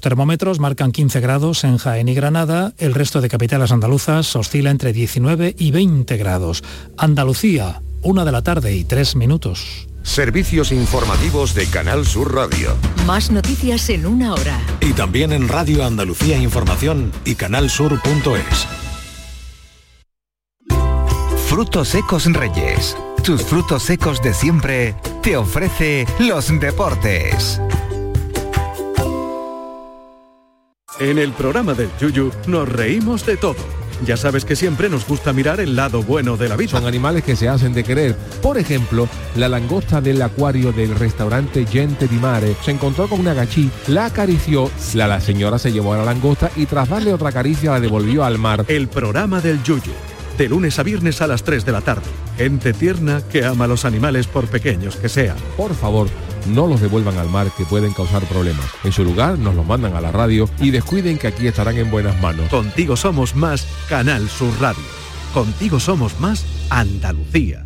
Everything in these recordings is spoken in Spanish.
termómetros marcan 15 grados en Jaén y Granada, el resto de capitales andaluzas oscila entre 19 y 20 grados. Andalucía, una de la tarde y tres minutos. Servicios informativos de Canal Sur Radio. Más noticias en una hora. Y también en Radio Andalucía Información y canalsur.es. Frutos secos Reyes. Tus frutos secos de siempre te ofrece los deportes. En el programa del Yuyu nos reímos de todo. Ya sabes que siempre nos gusta mirar el lado bueno de la vida. Son animales que se hacen de querer. Por ejemplo, la langosta del acuario del restaurante Gente di Mare se encontró con una gachí, la acarició, la, la señora se llevó a la langosta y tras darle otra caricia la devolvió al mar. El programa del Yuyu. De lunes a viernes a las 3 de la tarde. Gente tierna que ama a los animales por pequeños que sean. Por favor, no los devuelvan al mar que pueden causar problemas. En su lugar nos los mandan a la radio y descuiden que aquí estarán en buenas manos. Contigo somos más Canal Sur Radio. Contigo somos más Andalucía.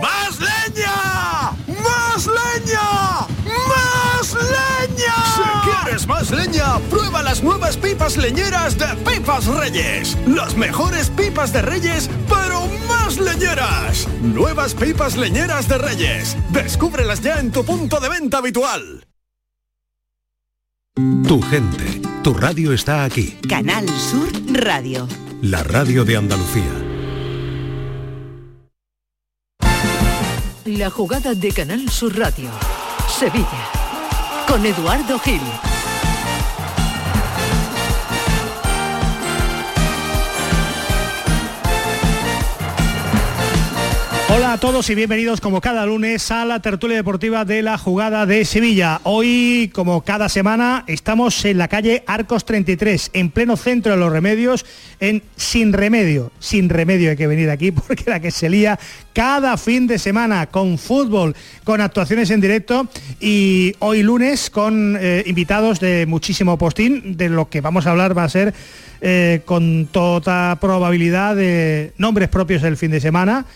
¡Más leña! ¡Más leña! ¡Más leña! Si quieres más leña, prueba las nuevas pipas leñeras de Pipas Reyes. Las mejores pipas de Reyes, pero más leñeras. Nuevas pipas leñeras de Reyes. Descúbrelas ya en tu punto de venta habitual. Tu gente, tu radio está aquí. Canal Sur Radio. La radio de Andalucía. La jugada de Canal Sur Radio. Sevilla. Con Eduardo Gil. Hola a todos y bienvenidos como cada lunes a la tertulia deportiva de la jugada de Sevilla. Hoy, como cada semana, estamos en la calle Arcos 33, en pleno centro de los remedios, en Sin Remedio. Sin Remedio hay que venir aquí porque la que se lía cada fin de semana con fútbol, con actuaciones en directo y hoy lunes con eh, invitados de muchísimo postín. De lo que vamos a hablar va a ser eh, con toda probabilidad de nombres propios del fin de semana.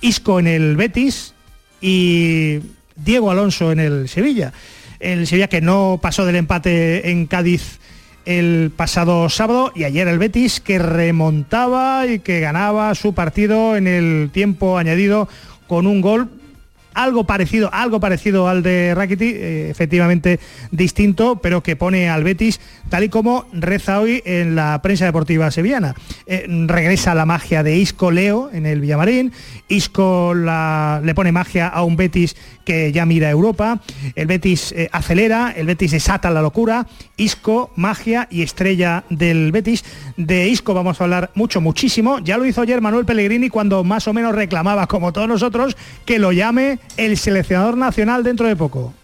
Isco en el Betis y Diego Alonso en el Sevilla. El Sevilla que no pasó del empate en Cádiz el pasado sábado y ayer el Betis que remontaba y que ganaba su partido en el tiempo añadido con un gol algo parecido, algo parecido al de Rakiti, eh, efectivamente distinto, pero que pone al Betis tal y como reza hoy en la prensa deportiva sevillana. Eh, regresa la magia de Isco Leo en el Villamarín, Isco le pone magia a un Betis que ya mira Europa, el Betis eh, acelera, el Betis desata la locura, Isco, magia y estrella del Betis. De Isco vamos a hablar mucho, muchísimo. Ya lo hizo ayer Manuel Pellegrini cuando más o menos reclamaba, como todos nosotros, que lo llame el seleccionador nacional dentro de poco.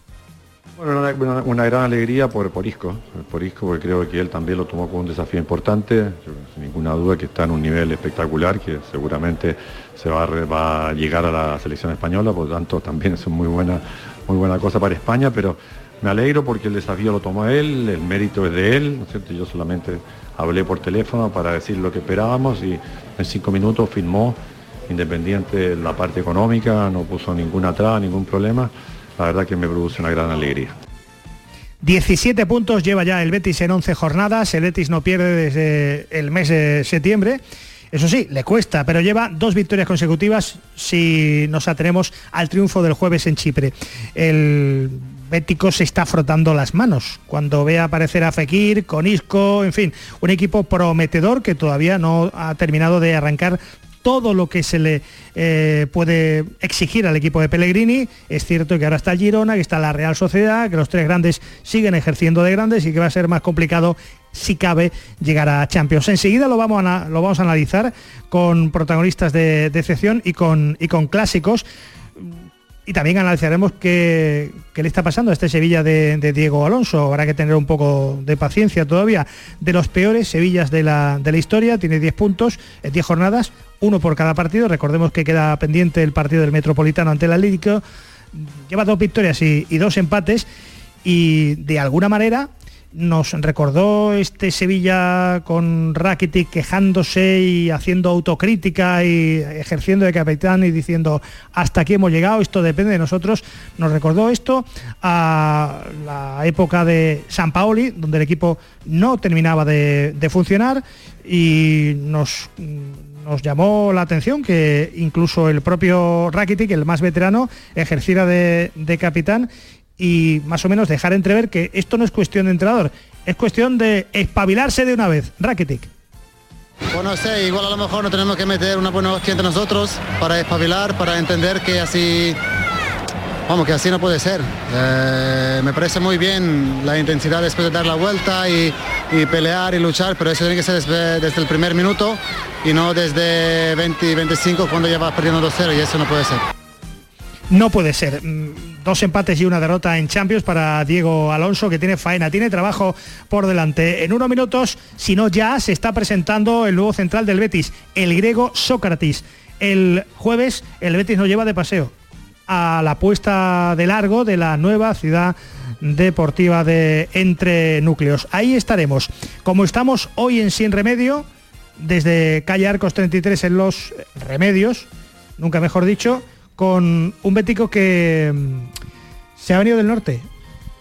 Bueno, una, una, gran alegría por, por Isco, por Isco, porque creo que él también lo tomó como un desafío importante, sin ninguna duda que está en un nivel espectacular, que seguramente se va a, llegar a la selección española, por lo tanto también es muy buena, muy buena cosa para España, pero me alegro porque el desafío lo tomó él, el mérito es de él. Yo solamente hablé por teléfono para decir lo que esperábamos y en cinco minutos firmó independiente la parte económica, no puso ninguna traba, ningún problema. La verdad que me produce una gran alegría. 17 puntos lleva ya el Betis en 11 jornadas, el Betis no pierde desde el mes de septiembre. Eso sí, le cuesta, pero lleva dos victorias consecutivas si nos atenemos al triunfo del jueves en Chipre. El Bético se está frotando las manos cuando ve aparecer a Fekir, con Isco, en fin, un equipo prometedor que todavía no ha terminado de arrancar todo lo que se le eh, puede exigir al equipo de Pellegrini. Es cierto que ahora está el Girona, que está la Real Sociedad, que los tres grandes siguen ejerciendo de grandes y que va a ser más complicado si cabe llegar a Champions. Enseguida lo vamos a, lo vamos a analizar con protagonistas de decepción y con, y con clásicos y también analizaremos qué, le está pasando a este Sevilla de, Diego Alonso. Habrá que tener un poco de paciencia todavía. De los peores Sevillas de la, de la historia, tiene 10 puntos en 10 jornadas, uno por cada partido. Recordemos que queda pendiente el partido del Metropolitano ante el Atlético. Lleva dos victorias y, dos empates y de alguna manera nos recordó este Sevilla con Rakitic quejándose y haciendo autocrítica y ejerciendo de capitán y diciendo hasta aquí hemos llegado, esto depende de nosotros. Nos recordó esto a la época de San Paoli, donde el equipo no terminaba de, funcionar y nos nos llamó la atención que incluso el propio Rakitic, el más veterano, ejerciera de, de capitán y más o menos dejar entrever que esto no es cuestión de entrenador, es cuestión de espabilarse de una vez. Rakitic. Bueno, sé, igual a lo mejor no tenemos que meter una buena hostia entre nosotros para espabilar, para entender que así, vamos, que así no puede ser. Eh, me parece muy bien la intensidad después de dar la vuelta y, pelear y luchar, pero eso tiene que ser desde, desde el primer minuto y no desde 20 y 25 cuando ya vas perdiendo 2-0 y eso no puede ser no puede ser. Dos empates y una derrota en Champions para Diego Alonso, que tiene faena, tiene trabajo por delante. En unos minutos, si no ya, se está presentando el nuevo central del Betis, el griego Sócrates. El jueves el Betis nos lleva de paseo a la puesta de largo de la nueva ciudad deportiva de Entre Núcleos. Ahí estaremos. Como estamos hoy en Sin Remedio, desde calle Arcos 33 en Los Remedios, nunca mejor dicho, con un bético que se ha venido del norte,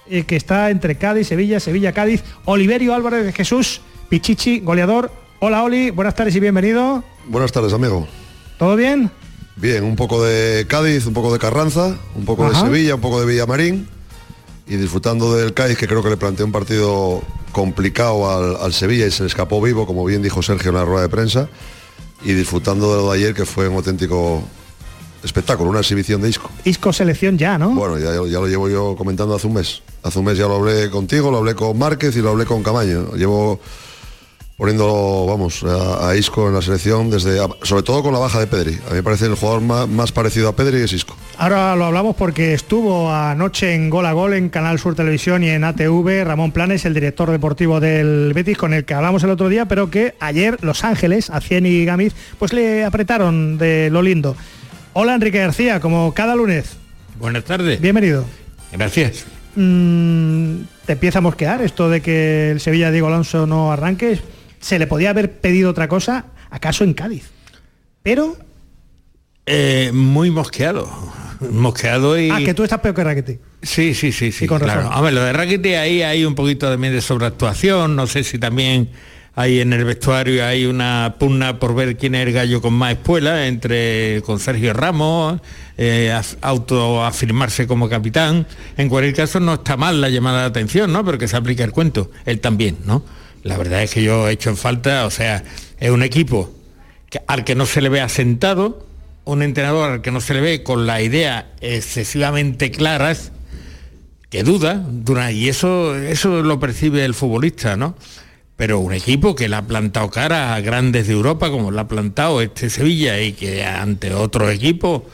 eh, que está entre Cádiz, Sevilla, Sevilla, Cádiz, Oliverio Álvarez de Jesús, Pichichi, goleador. Hola Oli, buenas tardes y bienvenido. Buenas tardes, amigo. ¿Todo bien? Bien, un poco de Cádiz, un poco de Carranza, un poco de Sevilla, un poco de Villamarín y disfrutando del Cádiz que creo que le planteó un partido complicado al, al, Sevilla y se le escapó vivo, como bien dijo Sergio en la rueda de prensa, y disfrutando de lo de ayer que fue un auténtico espectáculo, una exhibición de Isco. Isco selección ya, ¿no? Bueno, ya, lo llevo yo comentando hace un mes. Hace un mes ya lo hablé contigo, lo hablé con Márquez y lo hablé con Camaño. Llevo poniéndolo, vamos, a, Isco en la selección desde, sobre todo con la baja de Pedri. A mí me parece el jugador más, parecido a Pedri es Isco. Ahora lo hablamos porque estuvo anoche en Gol a Gol en Canal Sur Televisión y en ATV Ramón Planes, el director deportivo del Betis, con el que hablamos el otro día, pero que ayer Los Ángeles, a Cien y Gamiz, pues le apretaron de lo lindo. Hola Enrique García, como cada lunes. Buenas tardes. Bienvenido. Gracias. Mm, ¿Te empieza a mosquear esto de que el Sevilla Diego Alonso no arranque? ¿Se le podía haber pedido otra cosa? ¿Acaso en Cádiz? Pero... Eh, muy mosqueado. Mosqueado y... Ah, que tú estás peor que Raquete. Sí, sí, sí, sí. con claro. A ver, lo de Raquete ahí hay un poquito también de sobreactuación. No sé si también Ahí en el vestuario hay una pugna por ver quién es el gallo con más espuela, entre con Sergio Ramos, eh, autoafirmarse como capitán. En cualquier caso no está mal la llamada de atención, ¿no? Pero que se aplique el cuento, él también, ¿no? La verdad es que yo he hecho en falta, o sea, es un equipo al que no se le ve asentado, un entrenador al que no se le ve con la idea excesivamente claras, que duda, y eso, eso lo percibe el futbolista, ¿no? Pero un equipo que le ha plantado cara a grandes de Europa, como le ha plantado este Sevilla, y que ante otro equipo,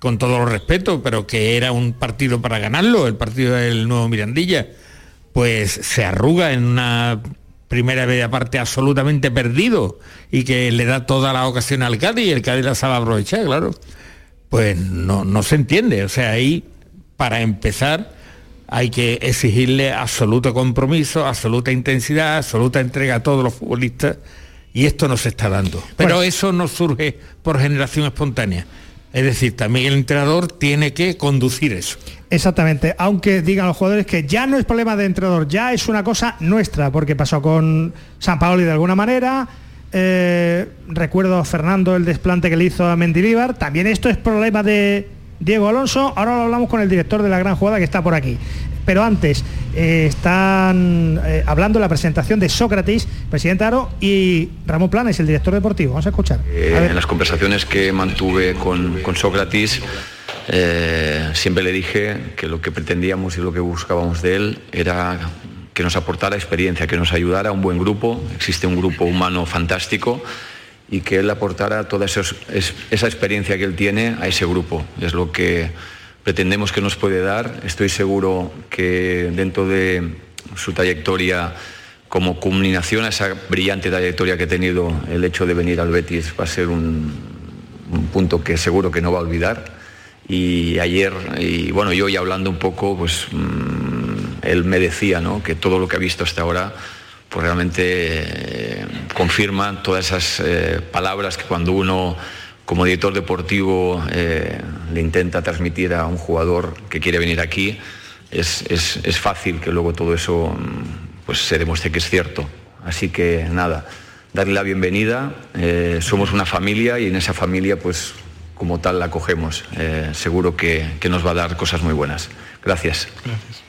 con todo los respeto, pero que era un partido para ganarlo, el partido del nuevo Mirandilla, pues se arruga en una primera media parte absolutamente perdido y que le da toda la ocasión al Cádiz y el Cádiz la sabe aprovechar, claro. Pues no, no se entiende. O sea, ahí, para empezar, hay que exigirle absoluto compromiso, absoluta intensidad, absoluta entrega a todos los futbolistas y esto no se está dando. Pero eso no surge por generación espontánea. Es decir, también el entrenador tiene que conducir eso. Exactamente, aunque digan los jugadores que ya no es problema de entrenador, ya es una cosa nuestra, porque pasó con San Paoli de alguna manera, eh, recuerdo a Fernando el desplante que le hizo a Mendilibar, también esto es problema de Diego Alonso. Ahora lo hablamos con el director de la gran jugada que está por aquí. Pero antes, eh, están eh, hablando de la presentación de Sócrates, presidente Aro, y Ramón Planes, el director deportivo. Vamos a escuchar. Eh, en las conversaciones que mantuve con, con Sócrates, siempre le dije que lo que pretendíamos y lo que buscábamos de él era que nos aportara experiencia, que nos ayudara a un buen grupo. Existe un grupo humano fantástico y que él aportara toda esa experiencia que él tiene a ese grupo. Es lo que pretendemos que nos puede dar. Estoy seguro que dentro de su trayectoria como culminación a esa brillante trayectoria que ha tenido el hecho de venir al Betis va a ser un, punto que seguro que no va a olvidar. Y ayer, y bueno, yo ya hablando un poco, pues mm, él me decía ¿no? que todo lo que ha visto hasta ahora pues realmente eh, confirma todas esas eh, palabras que cuando uno como director deportivo eh, le intenta transmitir a un jugador que quiere venir aquí, es, es, fácil que luego todo eso mm, pues, se demuestre que es cierto. Así que nada, darle la bienvenida, somos una familia y en esa familia pues como tal la cogemos. seguro que, que, nos va a dar cosas muy buenas. Gracias. Gracias.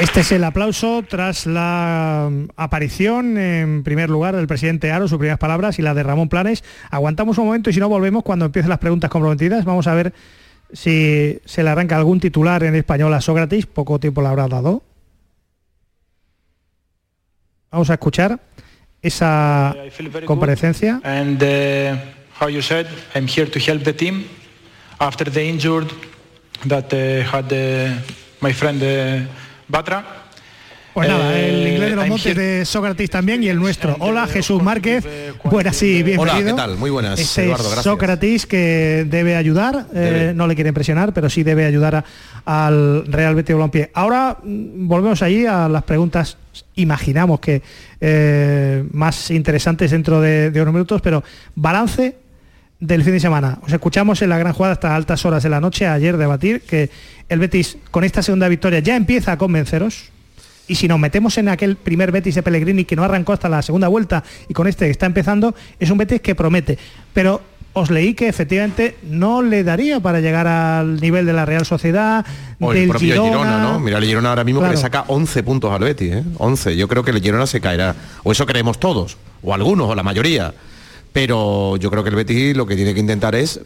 Este es el aplauso tras la aparición en primer lugar del presidente Aro, sus primeras palabras y la de Ramón Planes. Aguantamos un momento y si no volvemos cuando empiecen las preguntas comprometidas. Vamos a ver si se le arranca algún titular en español a Sócrates. Poco tiempo le habrá dado. Vamos a escuchar esa comparecencia. And uh, how you said, I'm here to help the team after the injured that uh, had uh, my friend Batra. Pues nada, el eh, inglés de los montes de Sócrates también y el nuestro. Hola Jesús Márquez, buenas y bienvenido. Hola, ¿qué tal? Muy buenas, este Eduardo, gracias. Sócrates que debe ayudar, eh, no le quiere impresionar, pero sí debe ayudar al Real Betis Balompié. Ahora mm, volvemos allí a las preguntas, imaginamos que eh, más interesantes dentro de, de unos minutos, pero balance del fin de semana. Os escuchamos en la gran jugada hasta altas horas de la noche ayer debatir que el Betis con esta segunda victoria ya empieza a convenceros. Y si nos metemos en aquel primer Betis de Pellegrini que no arrancó hasta la segunda vuelta y con este que está empezando, es un Betis que promete. Pero os leí que efectivamente no le daría para llegar al nivel de la Real Sociedad, o el propio Girona, ¿no? Mira, el Girona ahora mismo que le saca 11 puntos al Betis, ¿eh? 11. Yo creo que el Girona se caerá. O eso creemos todos, o algunos, o la mayoría pero yo creo que el Betis lo que tiene que intentar es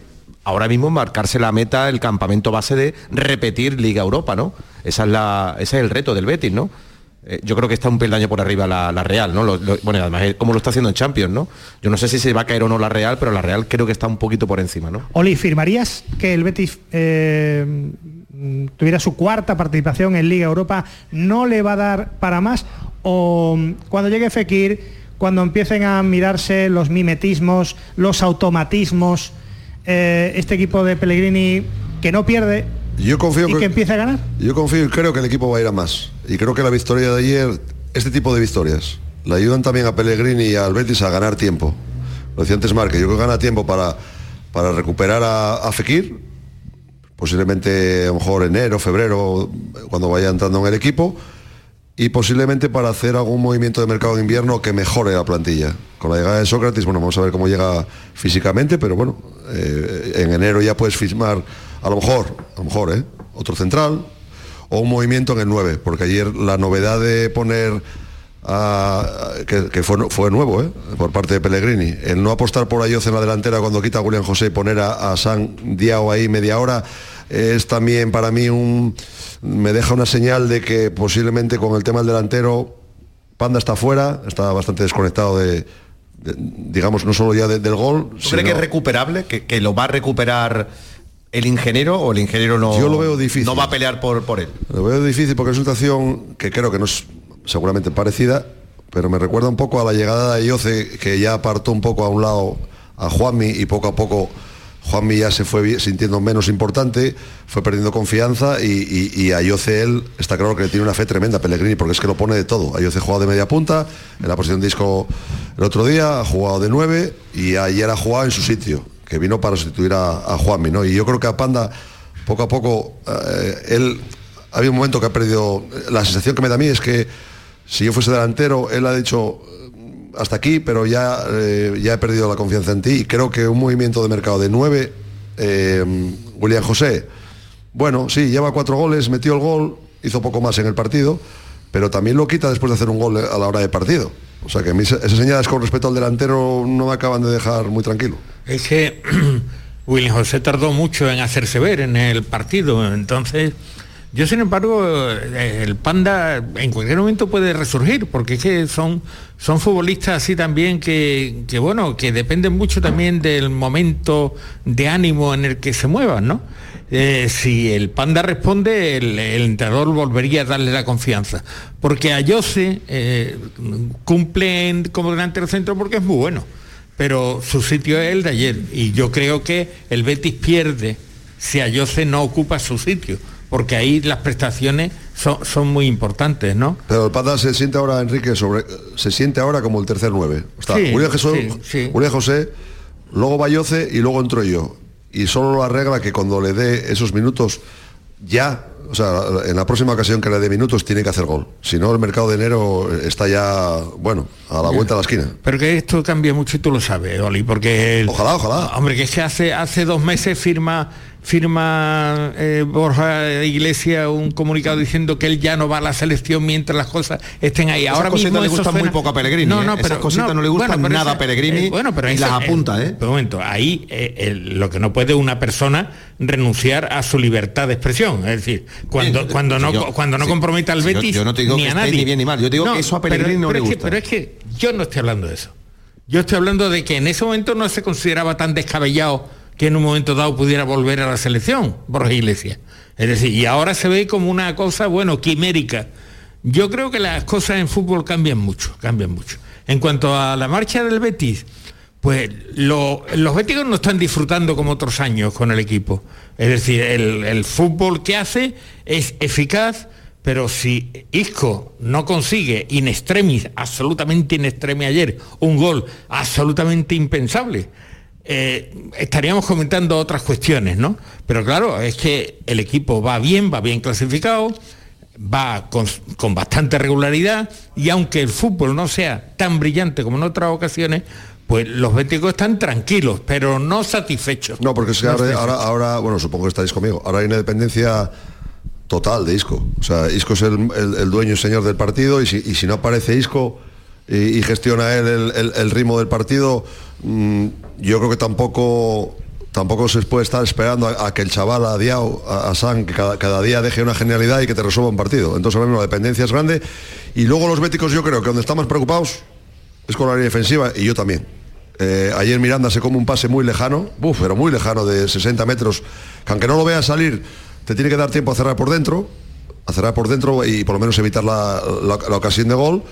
ahora mismo marcarse la meta, el campamento base de repetir Liga Europa, ¿no? Esa es la, ese es el reto del Betis, ¿no? Eh, yo creo que está un peldaño por arriba la, Real, ¿no? bueno, además, como lo está haciendo en Champions, ¿no? Yo no sé si se va a caer o no la Real, pero la Real creo que está un poquito por encima, ¿no? Oli, ¿firmarías que el Betis eh, tuviera su cuarta participación en Liga Europa? ¿No le va a dar para más? ¿O cuando llegue Fekir cuando empiecen a mirarse los mimetismos, los automatismos, eh, este equipo de Pellegrini que no pierde yo confío y que, empiece a ganar? Yo confío y creo que el equipo va a ir a más. Y creo que la victoria de ayer, este tipo de victorias, le ayudan también a Pellegrini y al Betis a ganar tiempo. Lo decía antes Marque, yo creo que gana tiempo para, para recuperar a, a Fekir, posiblemente a lo mejor enero, febrero, cuando vaya entrando en el equipo y posiblemente para hacer algún movimiento de mercado de invierno que mejore la plantilla. Con la llegada de Sócrates, bueno, vamos a ver cómo llega físicamente, pero bueno, eh, en enero ya puedes firmar a lo mejor, a lo mejor, ¿eh? otro central o un movimiento en el 9, porque ayer la novedad de poner que, fue, nuevo ¿eh? por parte de Pellegrini. El no apostar por Ayoz en la delantera cuando quita a William José y poner a, a San Diao ahí media hora es también para mí un me deja una señal de que posiblemente con el tema del delantero Panda está fuera, está bastante desconectado de, digamos, no solo ya del gol. ¿Tú crees que es recuperable? ¿Que, lo va a recuperar el ingeniero o el ingeniero no, Yo lo veo difícil. no va a pelear por, por él? Lo veo difícil porque es una situación que creo que no es seguramente parecida, pero me recuerda un poco a la llegada de Ioce, que ya apartó un poco a un lado a Juanmi y poco a poco Juanmi ya se fue sintiendo menos importante, fue perdiendo confianza y, y, a él está claro que tiene una fe tremenda a Pellegrini porque es que lo pone de todo. Ayoce ha jugado de media punta, en la posición de disco el otro día, ha jugado de nueve y ayer ha jugado en su sitio, que vino para sustituir a, Juanmi. ¿no? Y yo creo que a Panda, poco a poco, eh, él había un momento que ha perdido, la sensación que me da a mí es que si yo fuese delantero, él ha dicho hasta aquí, pero ya, eh, ya he perdido la confianza en ti y creo que un movimiento de mercado de nueve, eh, William José, bueno, sí, lleva cuatro goles, metió el gol, hizo poco más en el partido, pero también lo quita después de hacer un gol a la hora de partido. O sea que esas señales con respecto al delantero no me acaban de dejar muy tranquilo. Es que William José tardó mucho en hacerse ver en el partido, entonces yo, sin embargo, el Panda en cualquier momento puede resurgir, porque es que son, son futbolistas así también que, bueno, que dependen mucho también del momento de ánimo en el que se muevan, ¿no? Eh, si el Panda responde, el, entrenador volvería a darle la confianza. Porque a Jose eh, cumple como delantero centro porque es muy bueno, pero su sitio es el de ayer. Y yo creo que el Betis pierde si a Jose no ocupa su sitio porque ahí las prestaciones son, son muy importantes, ¿no? Pero el Panda se siente ahora, Enrique, sobre, se siente ahora como el tercer nueve. Está Sí, Julián, Jesús- sí. Julián José, luego Bayoce y luego entro yo. Y solo lo arregla que cuando le dé esos minutos ya, o sea, en la próxima ocasión que le dé minutos tiene que hacer gol. Si no, el mercado de enero está ya, bueno, a la vuelta de la esquina. Pero que esto cambia mucho y tú lo sabes, Oli, porque... el- Ojalá, ojalá. Hombre, que es que hace, hace dos meses firma firma eh, Borja Iglesias un comunicado diciendo que él ya no va a la selección mientras las cosas estén ahí. Esas Ahora cositas mismo le gustan suena- muy poco a Pellegrini, No, ¿eh? no, Esas pero cositas no le gustan pero nada a ese- Pellegrini eh, bueno, pero y las apunta, ¿eh? un momento, ahí el- lo que no puede una persona renunciar a su libertad de expresión. Es decir, cuando, cuando, no, yo- cuando no comprometa al yo- Betis yo no te digo ni que a nadie. ni bien ni mal, yo digo que eso a Pellegrini no le pero es que- gusta. pero es que yo no estoy hablando de eso. Yo estoy hablando de que en ese momento no se consideraba tan descabellado que en un momento dado pudiera volver a la selección, Borja Iglesias. Es decir, y ahora se ve como una cosa, bueno, quimérica. Yo creo que las cosas en fútbol cambian mucho, cambian mucho. En cuanto a la marcha del Betis, pues lo- los béticos no están disfrutando como otros años con el equipo. Es decir, el, el fútbol que hace es eficaz, pero si Isco no consigue in extremis, absolutamente in extremis ayer, un gol absolutamente impensable, eh, estaríamos comentando otras cuestiones, ¿no? Pero claro, es que el equipo va bien, va bien clasificado, va con, con bastante regularidad y aunque el fútbol no sea tan brillante como en otras ocasiones, pues los béticos están tranquilos, pero no satisfechos. No, porque es que No ahora, ahora, ahora, bueno, supongo que estáis conmigo, ahora hay una dependencia total de Isco. O sea, Isco es el, el- el dueño y señor del partido y si, y si no aparece Isco y, y gestiona él el, el- el ritmo del partido, mm, yo creo que tampoco tampoco se puede estar esperando a, que el chaval a Diao, a, San, que cada, cada día deje una genialidad y que te resuelva un partido. Entonces ahora mismo la dependencia es grande y luego los béticos yo creo que donde están más preocupados es con la línea defensiva y yo también. Eh, ayer Miranda se come un pase muy lejano, buf, pero muy lejano, de 60 metros, que aunque no lo veas salir, te tiene que dar tiempo a cerrar por dentro, a cerrar por dentro y por lo menos evitar la- la ocasión de gol.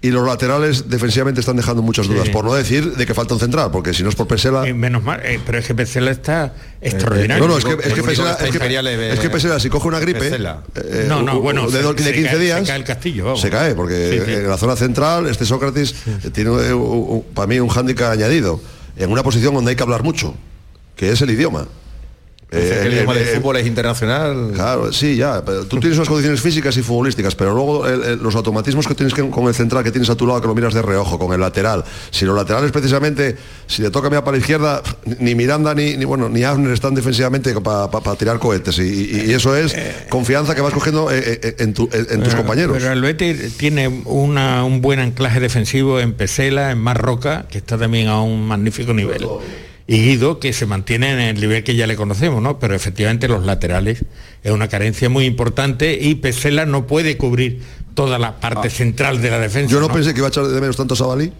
Y los laterales defensivamente están dejando muchas dudas, Sí. por no decir de que falta un central, porque si no es por Pesela... Eh, menos mal, eh, pero es que Pesela está extraordinario. no, no, es que, es que Pesela, es que- es que Pesela, si coge una gripe eh, No, no, bueno, de, se- do- de se 15 cae- días se cae el castillo, vamos. se cae porque Sí, sí. en la zona central este Sócrates eh, tiene eh, para mí un hándicap añadido en una posición donde hay que hablar mucho que es el idioma El Eh, eh, eh, fútbol es internacional. Claro, sí, ya. pero tú tienes unas condiciones físicas y futbolísticas, pero luego los automatismos que tienes que- con el central que tienes a tu lado, que lo miras de reojo, con el lateral. Si los laterales precisamente, si le toca mirar para la izquierda, ni Miranda ni, ni bueno, ni Abner están defensivamente para tirar cohetes. Y, y- y eso es confianza que vas cogiendo en, tu- en- tus Pero- compañeros. Pero el Betis tiene una- un buen anclaje defensivo en Pesela, en Marroca, que está también a un magnífico nivel. Y Guido, que se mantiene en el nivel que ya le conocemos, ¿no? Pero efectivamente los laterales es una carencia muy importante y Pesela no puede cubrir toda la parte central de la defensa. Ah. Yo no, ¿no? pensé que iba a echar de menos tanto a Sabalí.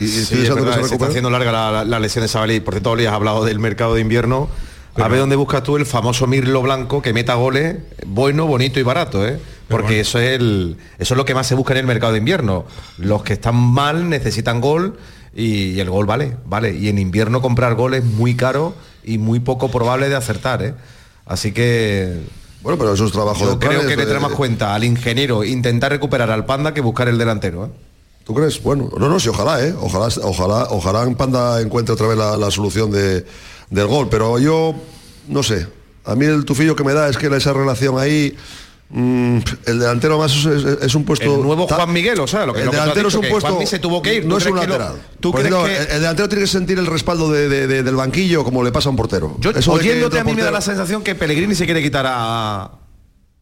Y, Sí, es verdad, que se se está haciendo larga la, la- la lesión de Sabalí. Por cierto, Oli, has hablado del mercado de invierno. a ver dónde buscas tú el famoso Mirlo Blanco que meta goles bueno, bonito y barato, ¿eh? Porque eso es el, eso es lo que más se busca en el mercado de invierno. Los que están mal necesitan gol y, el gol vale, vale. Y en invierno comprar gol es muy caro y muy poco probable de acertar, ¿eh? Así que Bueno, pero eso es trabajo yo de creo planes, que le trae eh, más cuenta al ingeniero intentar recuperar al panda que buscar el delantero, ¿eh? ¿Tú crees? Bueno, no, no, sí, ojalá, ¿eh? Ojalá, ojalá, ojalá en Panda encuentre otra vez la, la solución de- del gol. Pero yo, no sé. A mí el tufillo que me da es que esa relación ahí. Mm, el delantero más es, es- es un puesto. El nuevo Juan Miguel, o sea, lo que- el lo que tú has delantero es un que puesto. Se tuvo que ir, No ¿tú es un lo- lateral. tú crees que- el, el delantero tiene que sentir el respaldo de- de- de- del banquillo como le pasa a un portero. Yo, Eso oyéndote a mí me da la sensación que Pellegrini se quiere quitar a...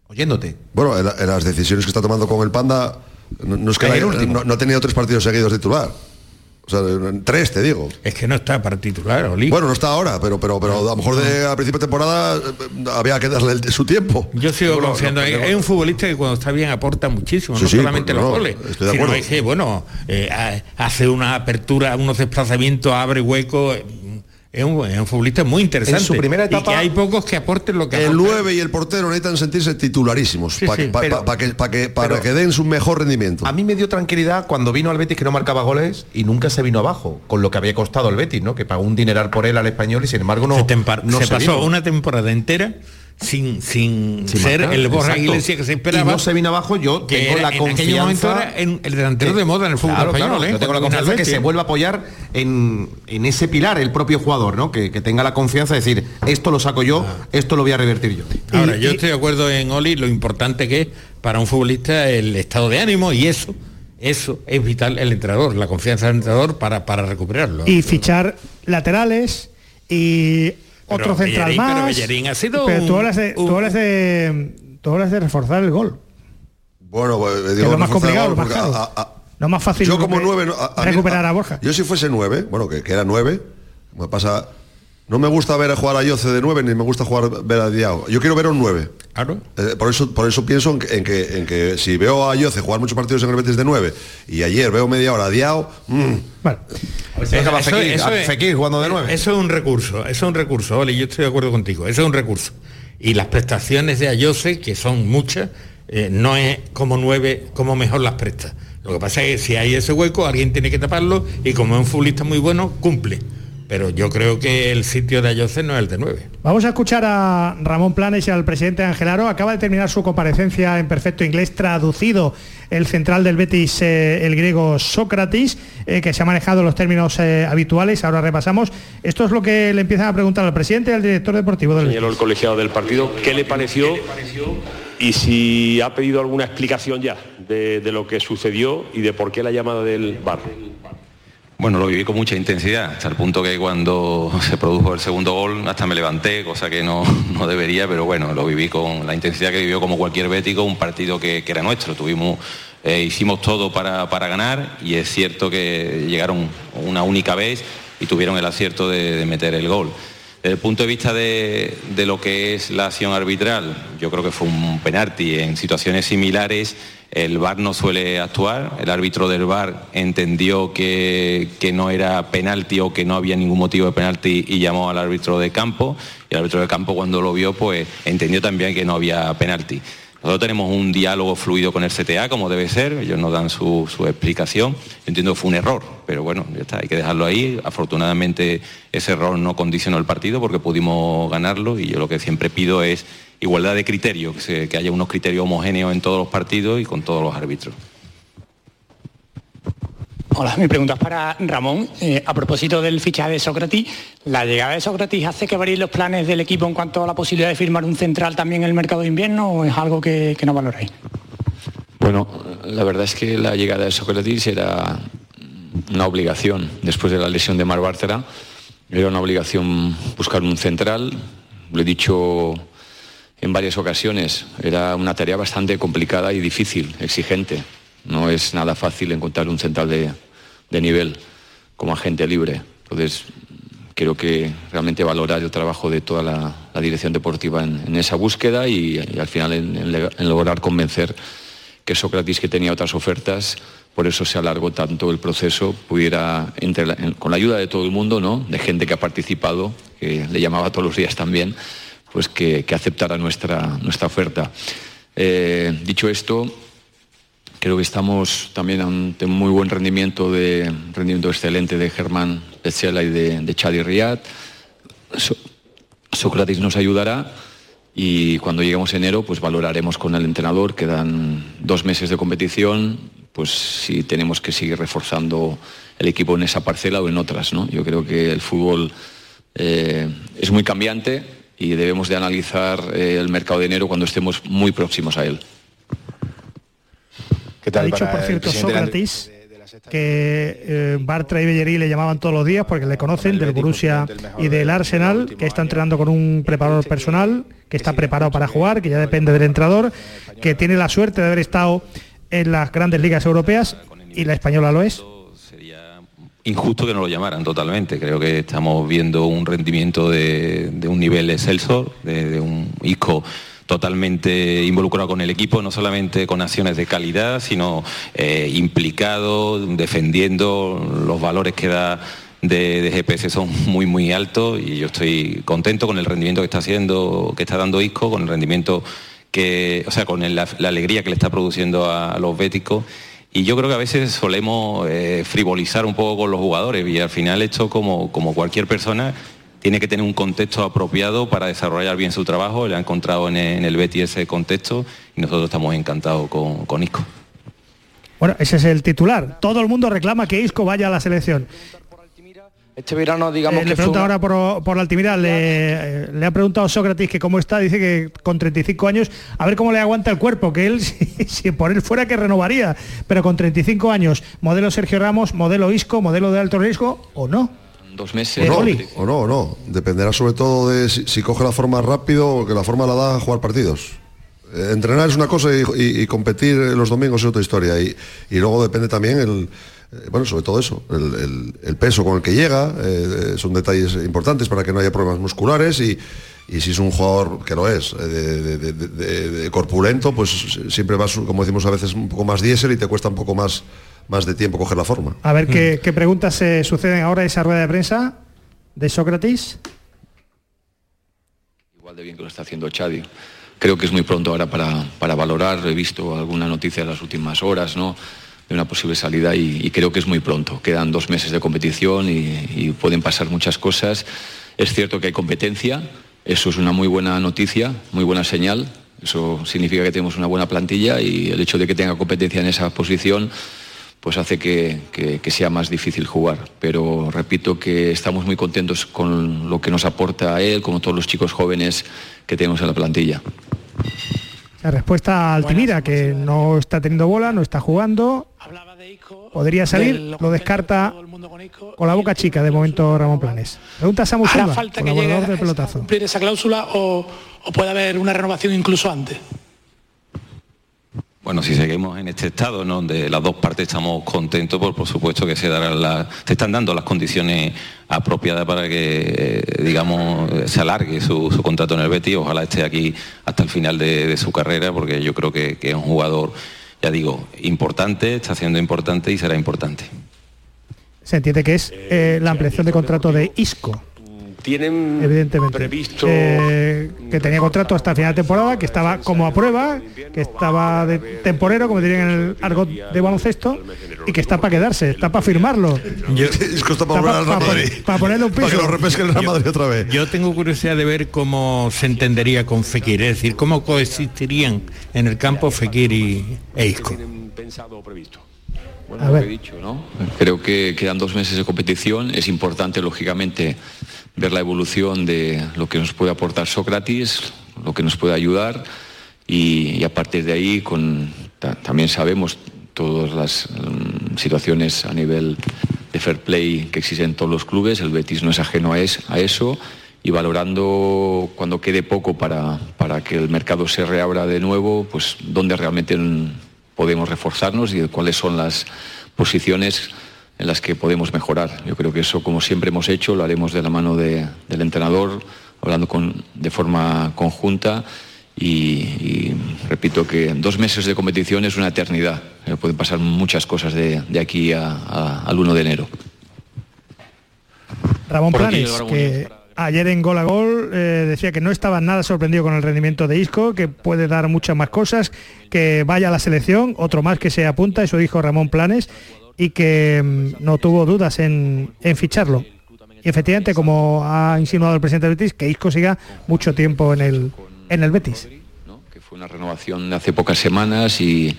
Oyéndote. Bueno, en, la- en las decisiones que está tomando con el Panda, no, no es que haya- no, no ha tenido tres partidos seguidos de titular. O sea, en tres, te digo. Es que no está para titular, Oli. Bueno, no está ahora, pero, pero, pero a lo mejor de, a principio de temporada eh, había que darle el- su tiempo. Yo sigo Bueno, confiando. no, en- no, es un futbolista que cuando está bien aporta muchísimo, Sí, no sí, solamente los goles. estoy de sino acuerdo. es que, bueno, eh, ha- hace una apertura, unos desplazamientos, abre hueco. eh, Es un, es un futbolista muy interesante. En su primera Y que etapa- hay pocos que aporten lo que El aporta. 9 y el portero necesitan sentirse titularísimos Sí, para sí, que, pero- que, pa' que- para pero- que den su mejor rendimiento. A mí me dio tranquilidad cuando vino al Betis que no marcaba goles y nunca se vino abajo, con lo que había costado el Betis, ¿no? Que pagó un dineral por él al español y sin embargo no se, tempar- no se se pasó vino. una temporada entera sin, sin, ser el Borja Iglesias que se esperaba. Y no se vino abajo, yo tengo la en confianza. momento era el delantero de moda en el fútbol español. ¿eh? Yo tengo la confianza que se vuelva a apoyar en, en, ese pilar el propio jugador, ¿no? Que, que, tenga la confianza de decir, esto lo saco yo, ah. esto lo voy a revertir yo. Ahora, yo estoy de acuerdo en Oli lo importante que es para un futbolista el estado de ánimo y eso. Eso es vital el entrenador, la confianza del entrenador para, para recuperarlo. Y fichar laterales y otro central más. Pero Bellerín ha sido pero tú, hablas de, tú, hablas de, tú hablas de reforzar el gol. Bueno, pues, digo, es lo más complicado, lo más caro. A, a, no más fácil yo como nueve, a, recuperar a Borja. Yo si fuese nueve, bueno, que, que era nueve, me pasa no me gusta ver a jugar a Yoce de 9 ni me gusta jugar ver a Diao. Yo quiero ver a un 9. Claro. Eh, por, eso, por eso pienso en que, en que, si veo a Yoce jugar muchos partidos en el Betis de 9 y ayer veo media hora a Diao... Mmm. Bueno. Eso, Fekir, jugando de 9. Eso es un recurso, eso es un recurso, Oli, yo estoy de acuerdo contigo, eso es un recurso. Y las prestaciones de Ayose, que son muchas, eh, no es como 9, como mejor las presta. Lo que pasa es que si hay ese hueco, alguien tiene que taparlo y como es un futbolista muy bueno, cumple pero yo creo que el sitio de Ayoce no es el de 9. Vamos a escuchar a Ramón Planes y al presidente Angelaro. Acaba de terminar su comparecencia en perfecto inglés, traducido el central del Betis, eh, el griego Sócrates, eh, que se ha manejado los términos eh, habituales. Ahora repasamos. Esto es lo que le empiezan a preguntar al presidente y al director deportivo del Señaló el colegiado del partido. ¿Qué le pareció? Y si ha pedido alguna explicación ya de, de lo que sucedió y de por qué la llamada del bar. Bueno, lo viví con mucha intensidad, hasta el punto que cuando se produjo el segundo gol hasta me levanté, cosa que no, no debería, pero bueno, lo viví con la intensidad que vivió como cualquier bético, un partido que, era nuestro. Tuvimos, eh, hicimos todo para, ganar y es cierto que llegaron una única vez y tuvieron el acierto de, meter el gol. Desde el punto de vista de, de, lo que es la acción arbitral, yo creo que fue un penalti en situaciones similares el VAR no suele actuar, el árbitro del VAR entendió que, no era penalti o que no había ningún motivo de penalti y llamó al árbitro de campo y el árbitro de campo cuando lo vio pues entendió también que no había penalti. Nosotros tenemos un diálogo fluido con el CTA, como debe ser, ellos nos dan su, su, explicación. entiendo que fue un error, pero bueno, ya está, hay que dejarlo ahí. Afortunadamente ese error no condicionó el partido porque pudimos ganarlo y yo lo que siempre pido es igualdad de criterio, que, haya unos criterios homogéneos en todos los partidos y con todos los árbitros. Hola, mi pregunta es para Ramón. Eh, a propósito del fichaje de Sócrates, ¿la llegada de Sócrates hace que varíen los planes del equipo en cuanto a la posibilidad de firmar un central también en el mercado de invierno o es algo que, no valoráis? Bueno, la verdad es que la llegada de Sócrates era una obligación después de la lesión de Mar Bárcera. Era una obligación buscar un central. Lo he dicho en varias ocasiones. Era una tarea bastante complicada y difícil, exigente. No es nada fácil encontrar un central de, nivel como agente libre. Entonces, creo que realmente valorar el trabajo de toda la, dirección deportiva en, esa búsqueda y, al final en, lograr convencer que Sócrates, que tenía otras ofertas, por eso se alargó tanto el proceso, pudiera, con la ayuda de todo el mundo, ¿no? de gente que ha participado, que le llamaba todos los días también, pues que, aceptara nuestra, nuestra oferta. Eh, dicho esto, creo que estamos también ante un muy buen rendimiento, de, rendimiento excelente de Germán Petzela y de, de Chadi Riad. Sócrates nos ayudará y cuando lleguemos enero pues valoraremos con el entrenador, quedan dos meses de competición, pues si tenemos que seguir reforzando el equipo en esa parcela o en otras. ¿no? Yo creo que el fútbol eh, es muy cambiante, y debemos de analizar eh, el mercado de enero cuando estemos muy próximos a él. ¿Qué tal ha dicho, por cierto, Sócrates, que eh, Bartra y Bellerí le llamaban todos los días porque le conocen del Borussia y del Arsenal, que está entrenando con un preparador personal, que está preparado para jugar, que ya depende del entrenador, que tiene la suerte de haber estado en las grandes ligas europeas y la española lo es injusto que no lo llamaran totalmente. Creo que estamos viendo un rendimiento de, un nivel excelso, de, un ICO totalmente involucrado con el equipo, no solamente con acciones de calidad, sino eh, implicado, defendiendo los valores que da de, GPS son muy muy altos y yo estoy contento con el rendimiento que está haciendo, que está dando ISCO, con el rendimiento que, o sea, con la, alegría que le está produciendo a los béticos y yo creo que a veces solemos eh, frivolizar un poco con los jugadores y al final esto como, como cualquier persona tiene que tener un contexto apropiado para desarrollar bien su trabajo, le ha encontrado en el, Betty ese contexto y nosotros estamos encantados con, con Isco. Bueno, ese es el titular. Todo el mundo reclama que Isco vaya a la selección. Este verano, digamos eh, Le pregunta ahora por, la Altimira, le, le, ha preguntado Sócrates que cómo está, dice que con 35 años, a ver cómo le aguanta el cuerpo, que él, si, por él fuera que renovaría, pero con 35 años, modelo Sergio Ramos, modelo Isco, modelo de alto riesgo, o no. Dos meses. O no, o no, no. Dependerá sobre todo de si, coge la forma rápido o que la forma la da a jugar partidos. Eh, entrenar es una cosa y, competir los domingos es otra historia. Y, y luego depende también el bueno, sobre todo eso, el, peso con el que llega, eh, son detalles importantes para que no haya problemas musculares y, si es un jugador que lo es, eh, de, corpulento, pues siempre vas, como decimos a veces, un poco más diésel y te cuesta un poco más, más de tiempo coger la forma. A ver qué, mm. preguntas se suceden ahora en esa rueda de prensa de Sócrates. Igual de bien que lo está haciendo Chadi. Creo que es muy pronto ahora para, para valorar. He visto alguna noticia en las últimas horas, ¿no? De una posible salida y, creo que es muy pronto. Quedan dos meses de competición y, pueden pasar muchas cosas. Es cierto que hay competencia, eso es una muy buena noticia, muy buena señal. Eso significa que tenemos una buena plantilla y el hecho de que tenga competencia en esa posición pues hace que, que, sea más difícil jugar. Pero repito que estamos muy contentos con lo que nos aporta él, como todos los chicos jóvenes que tenemos en la plantilla. La respuesta a Altimira, que no está teniendo bola, no está jugando. Podría salir, lo descarta con la boca chica de momento Ramón Planes. Pregunta a Samu Silva, falta que llegue del pelotazo. cumplir esa cláusula o, o puede haber una renovación incluso antes? Bueno, si seguimos en este estado, donde las dos partes estamos contentos, pues por supuesto que se, dará se están dando las condiciones apropiadas para que, eh, digamos, se alargue su, contrato en el Betis. Ojalá esté aquí hasta el final de, su carrera, porque yo creo que, es un jugador, ya digo, importante, está siendo importante y será importante. Se entiende que es eh, la ampliación de contrato de Isco tienen Evidentemente. previsto eh, que tenía contrato hasta el final de temporada, que estaba como a prueba, que estaba de temporero, como dirían en el argot de baloncesto, y que está para quedarse, está para firmarlo. Yo, para, ponerle un piso. Para que lo el Madrid otra vez. Yo tengo curiosidad de ver cómo se entendería con Fekir, es decir, cómo coexistirían en el campo Fekir y Eisco. Bueno, lo he dicho, ¿no? Creo que quedan dos meses de competición. Es importante, lógicamente, ver la evolución de lo que nos puede aportar Sócrates, lo que nos puede ayudar y, a partir de ahí con, también sabemos todas las mm, situaciones a nivel de fair play que existen en todos los clubes, el Betis no es ajeno a, a eso y valorando cuando quede poco para, para que el mercado se reabra de nuevo, pues dónde realmente podemos reforzarnos y cuáles son las posiciones en las que podemos mejorar. Yo creo que eso, como siempre hemos hecho, lo haremos de la mano del entrenador, hablando con, de forma conjunta. Y, repito que dos meses de competición es una eternidad. Eh, pueden pasar muchas cosas de, aquí al 1 de enero. Ramón Planes, que ayer en Gol a Gol eh, decía que no estaba nada sorprendido con el rendimiento de Isco, que puede dar muchas más cosas, que vaya a la selección, otro más que se apunta, eso dijo Ramón Planes, y que mm, no tuvo dudas en, ficharlo. Y efectivamente, como ha insinuado el presidente Betis, que Isco siga mucho tiempo en el, en el Betis. Que fue una renovación de hace pocas semanas y,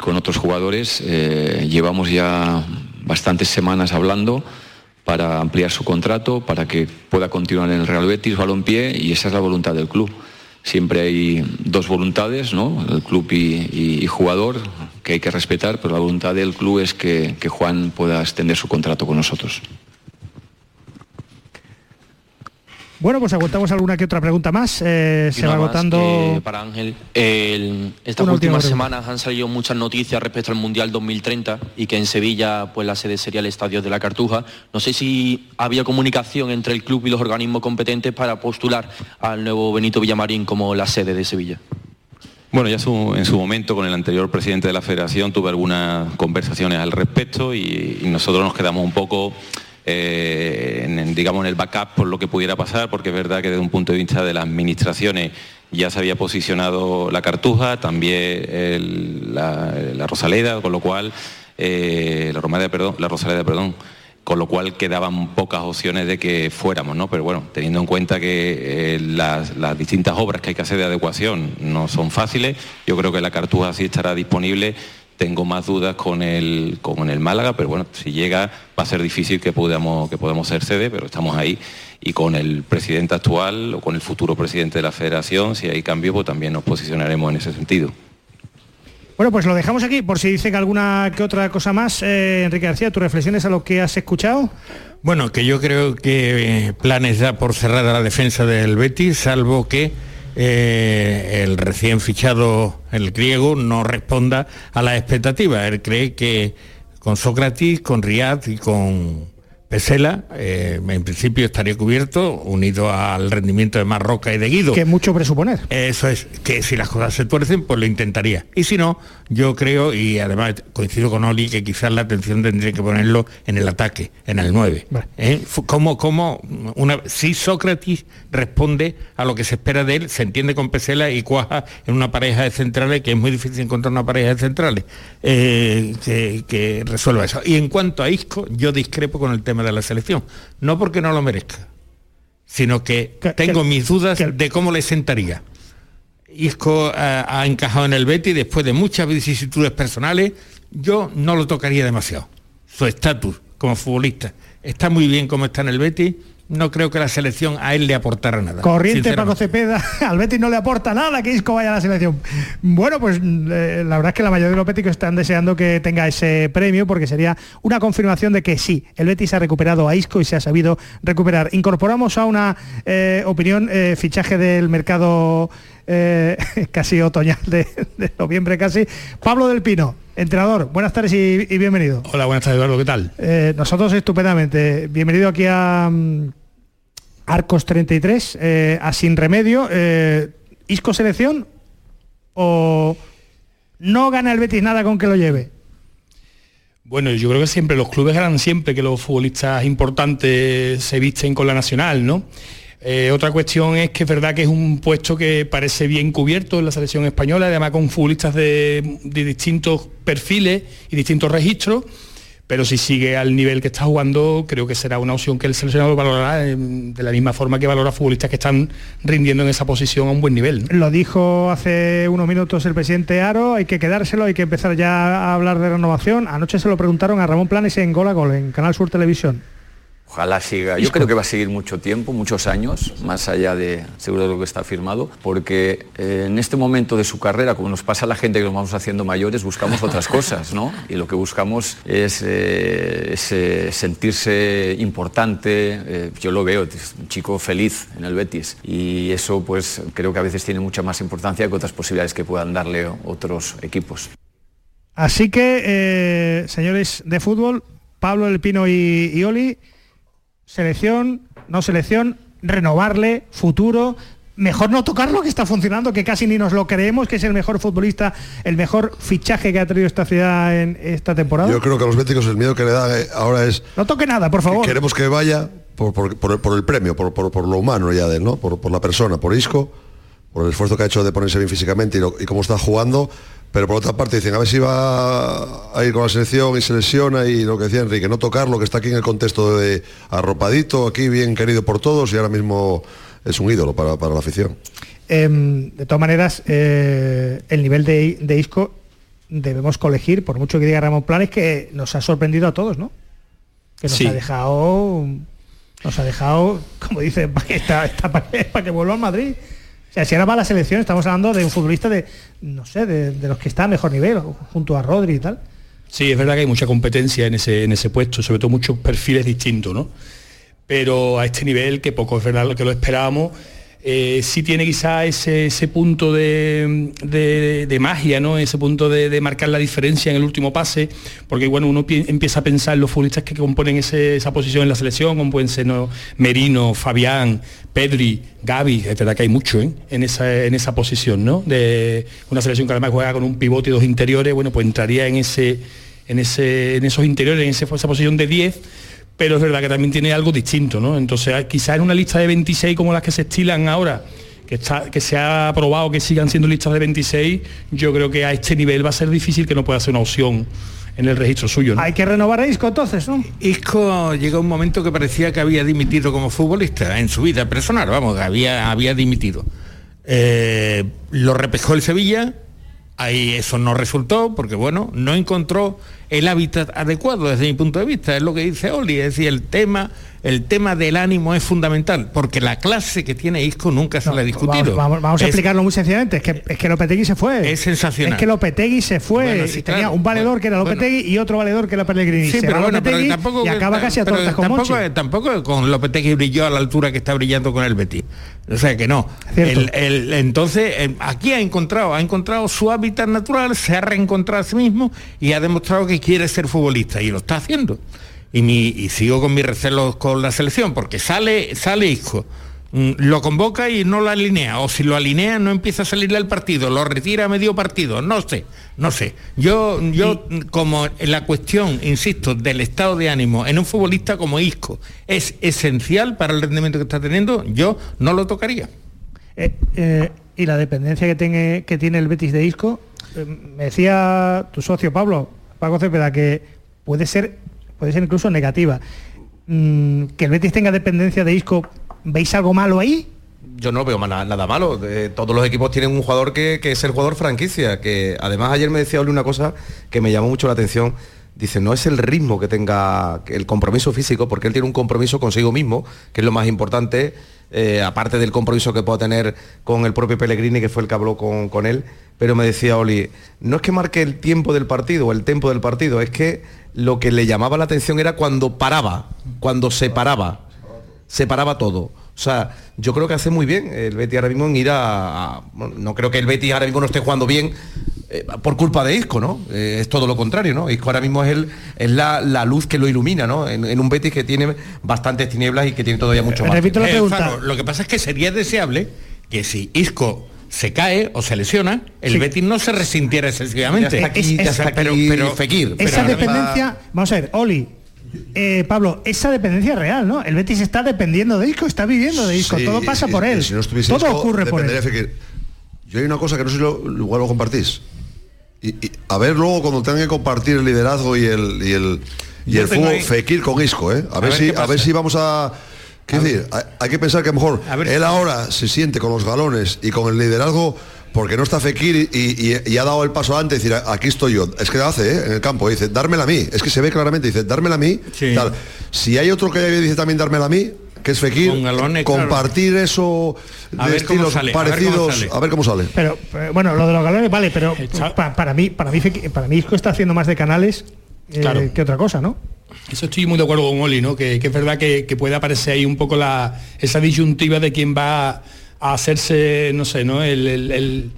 con otros jugadores eh, llevamos ya bastantes semanas hablando para ampliar su contrato, para que pueda continuar en el Real Betis Balompié y esa es la voluntad del club. Siempre hay dos voluntades, ¿no? el club y jugador, que hay que respetar, pero la voluntad del club es que, Juan pueda extender su contrato con nosotros. Bueno, pues aguantamos alguna que otra pregunta más. Eh, se va agotando. Para Ángel, estas últimas semanas han salido muchas noticias respecto al Mundial 2030 y que en Sevilla pues la sede sería el Estadio de la Cartuja. No sé si había comunicación entre el club y los organismos competentes para postular al nuevo Benito Villamarín como la sede de Sevilla. Bueno, ya en su momento con el anterior presidente de la federación tuve algunas conversaciones al respecto y, nosotros nos quedamos un poco eh, en, digamos, en el backup por lo que pudiera pasar, porque es verdad que desde un punto de vista de las administraciones ya se había posicionado la Cartuja, también la, Rosaleda, con lo cual, eh, la, Rosaleda, perdón, con lo cual quedaban pocas opciones de que fuéramos, ¿no? Pero bueno, teniendo en cuenta que eh, las, distintas obras que hay que hacer de adecuación no son fáciles, yo creo que la Cartuja sí estará disponible. Tengo más dudas con el, con el Málaga, pero bueno, si llega va a ser difícil que podamos, que podamos ser sede, pero estamos ahí y con el presidente actual o con el futuro presidente de la federación, si hay cambio, pues también nos posicionaremos en ese sentido. Bueno, pues lo dejamos aquí por si dicen alguna que otra cosa más. Eh, Enrique García, tus reflexiones a lo que has escuchado. Bueno, que yo creo que eh, planes ya por cerrar a la defensa del Betis, salvo que eh, el recién fichado, el griego, no responda a las expectativas. Él cree que con Sócrates, con Riad y con Pesela, eh, en principio estaría cubierto, unido al rendimiento de Marroca y de Guido. Que mucho presuponer. Eso es, que si las cosas se tuercen, pues lo intentaría. Y si no, yo creo, y además coincido con Oli, que quizás la atención tendría que ponerlo en el ataque, en el 9. ¿Eh? Como, como una, si Sócrates responde a lo que se espera de él, se entiende con Pesela y cuaja en una pareja de centrales, que es muy difícil encontrar una pareja de centrales eh, que, que resuelva eso. Y en cuanto a Isco, yo discrepo con el tema de la selección. No porque no lo merezca, sino que tengo mis dudas de cómo le sentaría. Isco ha, eh, ha encajado en el Betty después de muchas vicisitudes personales. Yo no lo tocaría demasiado. Su estatus como futbolista está muy bien como está en el Betty no creo que la selección a él le aportara nada. Corriente Paco Cepeda, al Betis no le aporta nada que Isco vaya a la selección. Bueno, pues eh, la verdad es que la mayoría de los béticos están deseando que tenga ese premio porque sería una confirmación de que sí, el Betis ha recuperado a Isco y se ha sabido recuperar. Incorporamos a una eh, opinión, eh, fichaje del mercado casi otoñal de, noviembre casi. Pablo del Pino, Entrenador, buenas tardes y, bienvenido. Hola, buenas tardes Eduardo, ¿qué tal? nosotros estupendamente. Bienvenido aquí a, mm, Arcos 33, eh, a Sin Remedio, eh, ¿Isco selección o no gana el Betis nada con que lo lleve? Bueno, yo creo que siempre los clubes ganan siempre que los futbolistas importantes se visten con la nacional, ¿no? Eh, otra cuestión es que es verdad que es un puesto que parece bien cubierto en la selección española, además con futbolistas de distintos perfiles y distintos registros pero si sigue al nivel que está jugando, creo que será una opción que el seleccionador valorará de la misma forma que valora futbolistas que están rindiendo en esa posición a un buen nivel. Lo dijo hace unos minutos el presidente Aro, hay que quedárselo, hay que empezar ya a hablar de renovación. Anoche se lo preguntaron a Ramón Planes en Gol a Gol, en Canal Sur Televisión. Ojalá siga. Yo creo que va a seguir mucho tiempo, muchos años, más allá de seguro de lo que está firmado, porque eh, en este momento de su carrera, como nos pasa a la gente que nos vamos haciendo mayores, buscamos otras cosas, ¿no? Y lo que buscamos es, eh, eh, sentirse importante. yo lo veo, es un chico feliz en el Betis y eso, pues, creo que a veces tiene mucha más importancia que otras posibilidades que puedan darle otros equipos. Así que, señores de fútbol, Pablo El Pino y, y Oli selección, no selección, renovarle, futuro, mejor no tocarlo que está funcionando, que casi ni nos lo creemos, que es el mejor futbolista, el mejor fichaje que ha traído esta ciudad en esta temporada. Yo creo que a los béticos el miedo que le da eh, ahora es... No toque nada, por favor. queremos que vaya por, el premio, por, lo humano ya de él, ¿no? Por, la persona, por Isco, por el esfuerzo que ha hecho de ponerse bien físicamente y, y cómo está jugando pero por otra parte dicen, a ver si va a ir con la selección y se lesiona y lo que decía Enrique, no tocarlo, que está aquí en el contexto de arropadito, aquí bien querido por todos y ahora mismo es un ídolo para, la afición. Em, de todas maneras, eh, el nivel de, Isco debemos colegir, por mucho que diga Ramón Planes, que nos ha sorprendido a todos, ¿no? Que nos ha dejado, nos ha dejado, como dice, está, para, para que vuelva al Madrid si ahora va a la selección, estamos hablando de un futbolista de, no sé, de, los que está a mejor nivel, junto a Rodri y tal. Sí, es verdad que hay mucha competencia en ese, en ese puesto, sobre todo muchos perfiles distintos, ¿no? Pero a este nivel, que poco es verdad lo que lo esperábamos, eh, sí tiene quizá ese, punto de, magia, ¿no? ese punto de, marcar la diferencia en el último pase, porque bueno, uno empieza a pensar en los futbolistas que componen esa posición en la selección, como pueden ser Merino, Fabián, Pedri, Gaby, es verdad que hay mucho ¿eh? en, esa, en esa posición, ¿no? de una selección que además juega con un pivote y dos interiores, bueno, pues entraría en, ese, en, ese, en esos interiores, en esa posición de 10 pero es verdad que también tiene algo distinto, ¿no? Entonces, quizás en una lista de 26 como las que se estilan ahora, que, está, que se ha probado que sigan siendo listas de 26, yo creo que a este nivel va a ser difícil que no pueda ser una opción en el registro suyo. Hay que renovar a Isco entonces, ¿no? Isco llegó un momento que parecía que había dimitido como futbolista en su vida personal, vamos, había, había dimitido. Eh, lo repejó el Sevilla, ahí eso no resultó, porque bueno, no encontró el hábitat adecuado desde mi punto de vista, es lo que dice Oli, es decir, el tema el tema del ánimo es fundamental, porque la clase que tiene Isco nunca se le ha discutido. Vamos, a explicarlo muy sencillamente, es que, es que Lopetegui se fue. Es sensacional. Es que Lopetegui se fue y tenía un valedor que era Lopetegui y otro valedor que era Pellegrini. Sí, pero, bueno, pero tampoco, y acaba casi a tortas con tampoco, tampoco con Lopetegui brilló a la altura que está brillando con el Betis. O sea que no. entonces, em, aquí ha encontrado, ha encontrado su hábitat natural, se ha reencontrado a sí mismo y ha demostrado que quiere ser futbolista. Y lo está haciendo. Y, sigo con mis recelos con la selección, porque sale, sale mm, lo convoca y no lo alinea, o si lo alinea no empieza a salirle al partido, lo retira a medio partido, no sé, no sé. Yo, yo como la cuestión, insisto, del estado de ánimo en un futbolista como Isco es esencial para el rendimiento que está teniendo, yo no lo tocaría. Eh, eh, y la dependencia que tiene, que tiene el Betis de Isco, eh, me decía tu socio Pablo, Paco Cepeda, que puede ser puede ser incluso negativa. Mm, que el Betis tenga dependencia de Isco, ¿veis algo malo ahí? Yo no veo nada, malo. todos los equipos tienen un jugador que, es el jugador franquicia, que además ayer me decía Oli una cosa que me llamó mucho la atención. Dice, no es el ritmo que tenga el compromiso físico, porque él tiene un compromiso consigo mismo, que es lo más importante, eh, aparte del compromiso que pueda tener con el propio Pellegrini, que fue el que habló con, con él. Pero me decía Oli, no es que marque el tiempo del partido o el tiempo del partido, es que lo que le llamaba la atención era cuando paraba, cuando se paraba, se paraba todo. O sea, yo creo que hace muy bien el Betty ahora mismo en ir a... no creo que el Betty ahora mismo no esté jugando bien eh, por culpa de Isco, ¿no? Eh, es todo lo contrario, ¿no? Isco ahora mismo es, el, es la, luz que lo ilumina, ¿no? En, un Betis que tiene bastantes tinieblas y que tiene todavía mucho más. lo que pasa es que sería deseable que si Isco se cae o se lesiona, el Betis no se resintiera excesivamente. pero, Fekir, esa dependencia, vamos a ver, Oli, eh, Pablo, esa dependencia es real, ¿no? El Betis está dependiendo de Isco, está viviendo de Isco, todo pasa por él. todo ocurre por él. Yo hay una cosa que no sé si lo, igual lo compartís. Y, a ver luego cuando tengan que compartir el liderazgo y el y el, y el fútbol Fekir con Isco, ¿eh? A, ver, si a ver si vamos a Quiero decir, hay, que pensar que a lo mejor él ahora se siente con los galones y con el liderazgo porque no está Fekir y, ha dado el paso antes y decir, aquí estoy yo. Es que hace ¿eh? en el campo, dice, dármela a mí. Es que se ve claramente, dice, dármela a mí. Si hay otro que dice también dármela a mí, que es Fekir, compartir eso de estilos parecidos, a ver, cómo sale. Pero, bueno, lo de los galones vale, pero para, mí, para mí, para mí Isco está haciendo más de canales eh, que otra cosa, ¿no? Eso estoy muy de acuerdo con Oli, ¿no? Que, es verdad que, puede aparecer ahí un poco la, esa disyuntiva de quién va a hacerse, no sé, ¿no? El, el,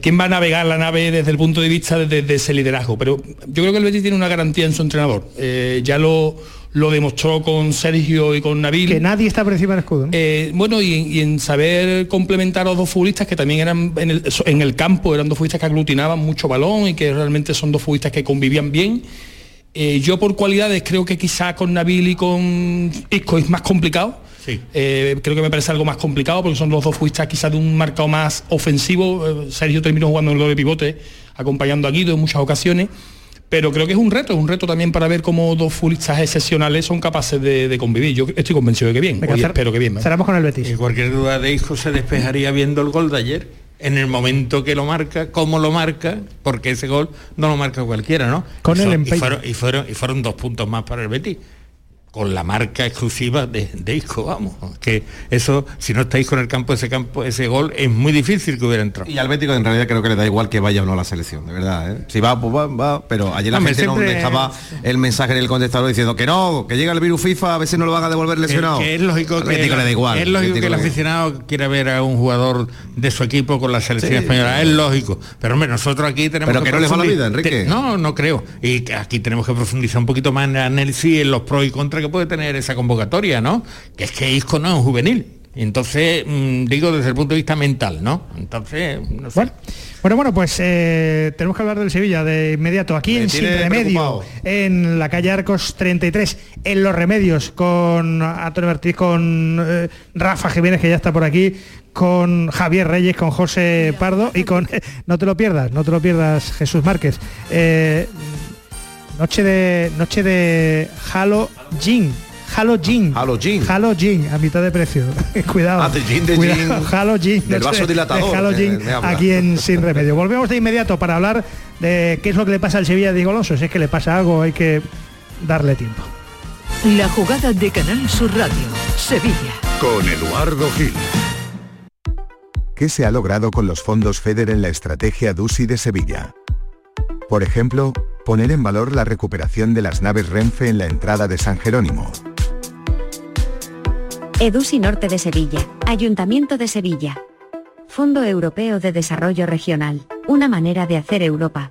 quién va a navegar la nave desde el punto de vista de, ese liderazgo. Pero yo creo que el Betis tiene una garantía en su entrenador. Eh, ya lo, lo demostró con Sergio y con Nabil. Que nadie está por encima del escudo. Eh, bueno, y, en saber complementar a los dos futbolistas que también eran en el, en el campo, eran dos futbolistas que aglutinaban mucho balón y que realmente son dos futbolistas que convivían bien eh, yo por cualidades creo que quizás con Nabil y con Isco es más complicado. Eh, creo que me parece algo más complicado porque son los dos futbolistas quizás de un marcado más ofensivo. Eh, Sergio terminó jugando en el de pivote, acompañando a Guido en muchas ocasiones. Pero creo que es un reto, es un reto también para ver cómo dos futbolistas excepcionales son capaces de, convivir. Yo estoy convencido de que bien, espero que bien. Cerramos con el Betis. Y cualquier duda de Isco se despejaría viendo el gol de ayer en el momento que lo marca, cómo lo marca, porque ese gol no lo marca cualquiera, ¿no? Con el y fueron, y fueron, y fueron dos puntos más para el Betis con la marca exclusiva de, de, Isco, vamos. Que eso, si no estáis con el campo, ese campo, ese gol, es muy difícil que hubiera entrado. Y al Bético en realidad creo que le da igual que vaya o no a la selección, de verdad. ¿eh? Si va, pues va, va, pero ayer la gente no dejaba el mensaje en el contestador diciendo que no, que llega el virus FIFA, a si no lo van a devolver lesionado. es lógico que, le da igual. Es lógico que el aficionado quiera ver a un jugador de su equipo con la selección española, es lógico. Pero hombre, nosotros aquí tenemos pero que, no le va la vida, Enrique. no, no creo. Y aquí tenemos que profundizar un poquito más en el análisis, en los pros y contras que puede tener esa convocatoria, ¿no? Que es que Isco no es un juvenil. Entonces, mm, digo desde el punto de vista mental, ¿no? Entonces, no sé. Bueno. Bueno, pues eh, tenemos que hablar del Sevilla de inmediato, aquí en Sin Remedio, en la calle Arcos 33, en Los Remedios, con Antonio Martí, con eh, Rafa Jiménez, que ya está por aquí, con Javier Reyes, con José Pardo y con, no te lo pierdas, no te lo pierdas, Jesús Márquez. Eh, noche de noche de Halloween. Halloween. Halloween. Halloween, a mitad de precio. Cuidado. Ah, de gin, de Cuidado, gin. Halloween. Del vaso de- dilatador, de Halloween, me- me habla. aquí en Sin Remedio. Volvemos de inmediato para hablar de qué es lo que le pasa al Sevilla de Diego Alonso. Si es que le pasa algo, hay que darle tiempo. La jugada de Canal Sur Radio. Sevilla. Con Eduardo Gil. ¿Qué se ha logrado con los fondos FEDER en la estrategia DUSI de Sevilla? Por ejemplo, poner en valor la recuperación de las naves Renfe en la entrada de San Jerónimo. EDUSI Norte de Sevilla, Ayuntamiento de Sevilla. Fondo Europeo de Desarrollo Regional, una manera de hacer Europa.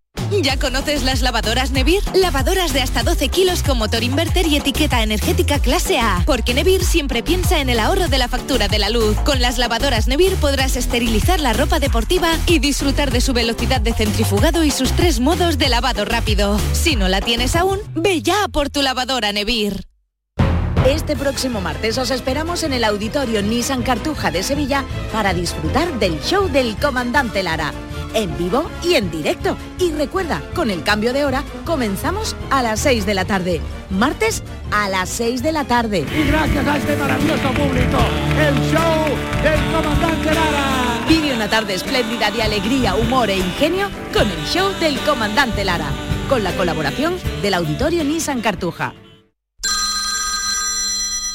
¿Ya conoces las lavadoras Nevir? Lavadoras de hasta 12 kilos con motor inverter y etiqueta energética clase A. Porque Nevir siempre piensa en el ahorro de la factura de la luz. Con las lavadoras Nevir podrás esterilizar la ropa deportiva y disfrutar de su velocidad de centrifugado y sus tres modos de lavado rápido. Si no la tienes aún, ve ya por tu lavadora Nevir. Este próximo martes os esperamos en el Auditorio Nissan Cartuja de Sevilla para disfrutar del show del Comandante Lara. En vivo y en directo. Y recuerda, con el cambio de hora, comenzamos a las 6 de la tarde. Martes a las 6 de la tarde. Y gracias a este maravilloso público, el show del comandante Lara. Vive una tarde espléndida de alegría, humor e ingenio con el show del Comandante Lara. Con la colaboración del Auditorio Nissan Cartuja.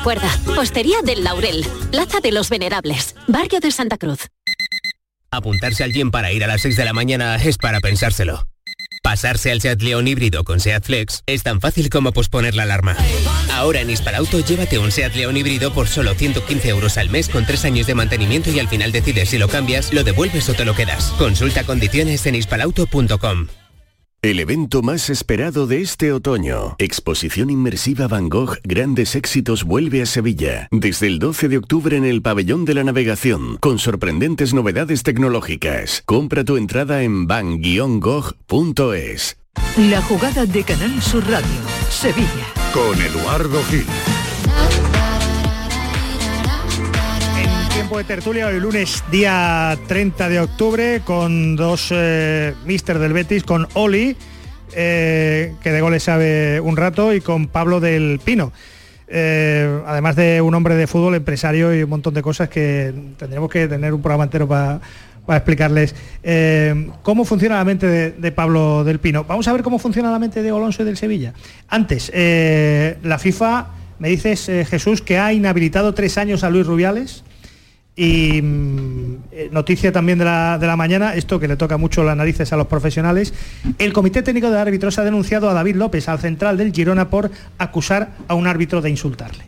Recuerda, Hostería del Laurel, Plaza de los Venerables, Barrio de Santa Cruz. Apuntarse al gym para ir a las 6 de la mañana es para pensárselo. Pasarse al Seat León híbrido con Seat Flex es tan fácil como posponer la alarma. Ahora en Hispalauto llévate un Seat León híbrido por solo 115 euros al mes con 3 años de mantenimiento y al final decides si lo cambias, lo devuelves o te lo quedas. Consulta condiciones en hispalauto.com. El evento más esperado de este otoño, Exposición Inmersiva Van Gogh Grandes Éxitos vuelve a Sevilla, desde el 12 de octubre en el Pabellón de la Navegación, con sorprendentes novedades tecnológicas. Compra tu entrada en van-gogh.es. La jugada de Canal Sur Radio. Sevilla. Con Eduardo Gil. De tertulia, hoy lunes día 30 de octubre, con dos eh, mister del Betis, con Oli, eh, que de goles sabe un rato, y con Pablo del Pino. Eh, además de un hombre de fútbol, empresario y un montón de cosas que tendremos que tener un programa entero para explicarles eh, cómo funciona la mente de, Pablo del Pino. Vamos a ver cómo funciona la mente de Alonso y del Sevilla. Antes, la FIFA, me dices, Jesús, que ha inhabilitado tres años a Luis Rubiales. Y mm, eh, noticia también de la, de la mañana, esto que le toca mucho las narices a los profesionales, el Comité Técnico de Árbitros ha denunciado a David López, al central del Girona, por acusar a un árbitro de insultarle.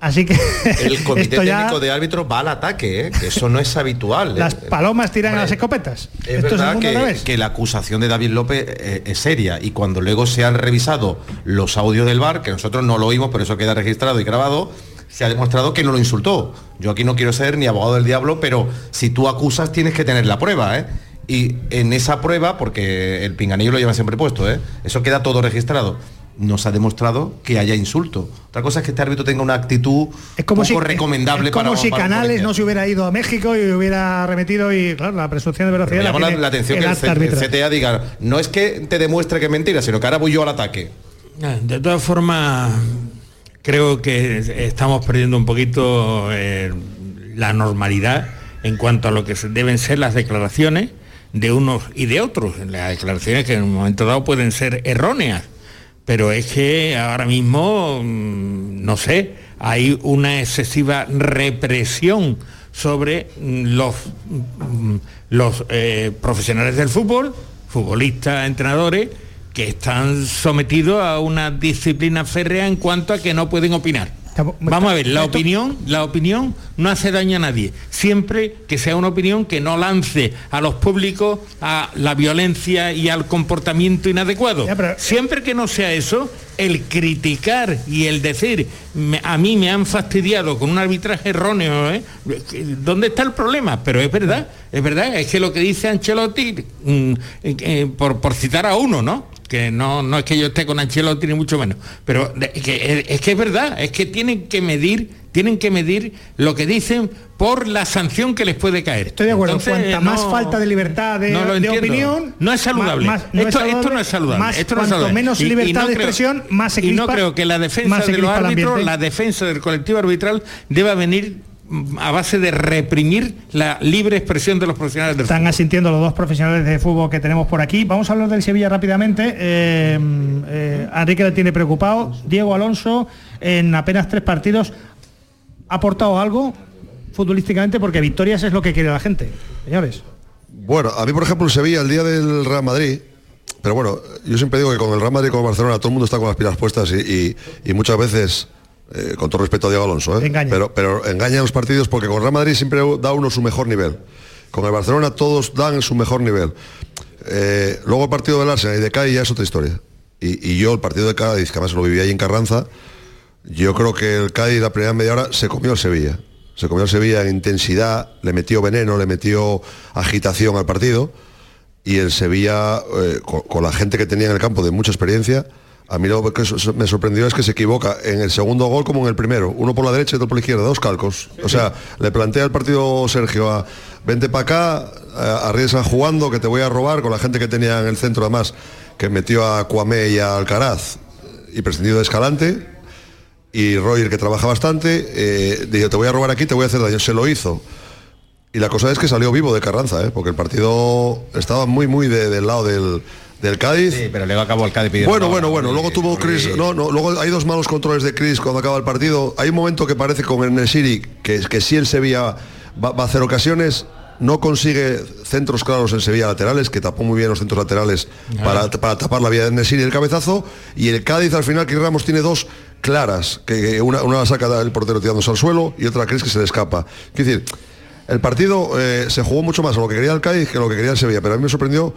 Así que El comité esto ya- técnico de árbitros va al ataque, ¿eh? que eso no es habitual. las Eh, palomas tiran a las escopetas. Es esto verdad que, que la acusación de David López eh, es seria y cuando luego se han revisado los audios del bar, que nosotros no lo oímos, pero eso queda registrado y grabado, se ha demostrado que no lo insultó. Yo aquí no quiero ser ni abogado del diablo, pero si tú acusas tienes que tener la prueba, ¿eh? Y en esa prueba, porque el pinganillo lo lleva siempre puesto, ¿eh? Eso queda todo registrado. Nos ha demostrado que haya insulto. Otra cosa es que este árbitro tenga una actitud como poco si, recomendable es como para si para Canales no se hubiera ido a México y hubiera remetido y claro, la presunción de velocidad me llama la, atención que el, el. CTA diga, no es que te demuestre que es mentira, sino que ahora voy yo al ataque. De todas formas, creo que estamos perdiendo un poquito eh, la normalidad en cuanto a lo que deben ser las declaraciones de unos y de otros. Las declaraciones que en un momento dado pueden ser erróneas, pero es que ahora mismo, mm, no sé, hay una excesiva represión sobre los, los eh, profesionales del fútbol, futbolistas, entrenadores, que están sometidos a una disciplina férrea en cuanto a que no pueden opinar. Vamos a ver, la opinión, la opinión no hace daño a nadie, siempre que sea una opinión que no lance a los públicos a la violencia y al comportamiento inadecuado. Siempre que no sea eso, el criticar y el decir, a mí me han fastidiado con un arbitraje erróneo, ¿eh? ¿dónde está el problema? Pero es verdad, es verdad, es que lo que dice Ancelotti, mm, eh, por, por citar a uno, ¿no? Que no, no es que yo esté con Ancelotti ni mucho menos, pero es que es verdad, es que tienen que medir, tienen que medir lo que dicen por la sanción que les puede caer. Estoy de acuerdo, cuanta más falta de libertad de, opinión, no es saludable. esto, no es saludable. esto no es saludable. menos libertad de expresión, más se Y no creo que la defensa de los árbitros, la defensa del colectivo arbitral deba venir a base de reprimir la libre expresión de los profesionales del Están asintiendo los dos profesionales de fútbol que tenemos por aquí. Vamos a hablar del Sevilla rápidamente. Eh, eh, Enrique le tiene preocupado. Diego Alonso, en apenas tres partidos, ¿ha aportado algo futbolísticamente? Porque victorias es lo que quiere la gente, señores. Bueno, a mí, por ejemplo, el Sevilla, el día del Real Madrid, pero bueno, yo siempre digo que con el Real Madrid y con Barcelona todo el mundo está con las pilas puestas y muchas veces eh, con todo respeto a Diego Alonso, ¿eh? Pero, pero engaña los partidos porque con Real Madrid siempre da uno su mejor nivel. Con el Barcelona todos dan su mejor nivel. Eh, luego el partido del Arsenal y de Cádiz ya es otra historia. Y, yo el partido de Cádiz, que además lo viví ahí en Carranza, yo creo que el Cádiz la primera media hora se comió el Sevilla. Se comió el Sevilla en intensidad, le metió veneno, le metió agitación al partido. Y el Sevilla, con la gente que tenía en el campo de mucha experiencia, a mí lo que me sorprendió es que se equivoca en el segundo gol como en el primero. Uno por la derecha y otro por la izquierda, dos calcos. O sea, le plantea el partido Sergio a vente para acá, arriesga jugando, que te voy a robar con la gente que tenía en el centro además, que metió a Cuamé y a Alcaraz y prescindido de Escalante. Y Royer, que trabaja bastante, eh, dijo, te voy a robar aquí, te voy a hacer daño. Se lo hizo. Y la cosa es que salió vivo de Carranza, ¿eh? porque el partido estaba muy, muy del lado del, del Cádiz. Sí, pero luego acabó el Cádiz Bueno, bueno, bueno. Luego tuvo Chris. No, no, luego hay dos malos controles de Chris cuando acaba el partido. Hay un momento que parece con el Nesiri que, que si el Sevilla va, a hacer ocasiones. No consigue centros claros en Sevilla laterales, que tapó muy bien los centros laterales para, tapar la vía de Nesiri y el cabezazo. Y el Cádiz al final, que Ramos tiene dos claras, que una, una la saca el portero tirándose al suelo y otra Chris que se le escapa. Es decir, el partido eh, se jugó mucho más a lo que quería el Cádiz que a lo que quería el Sevilla, pero a mí me sorprendió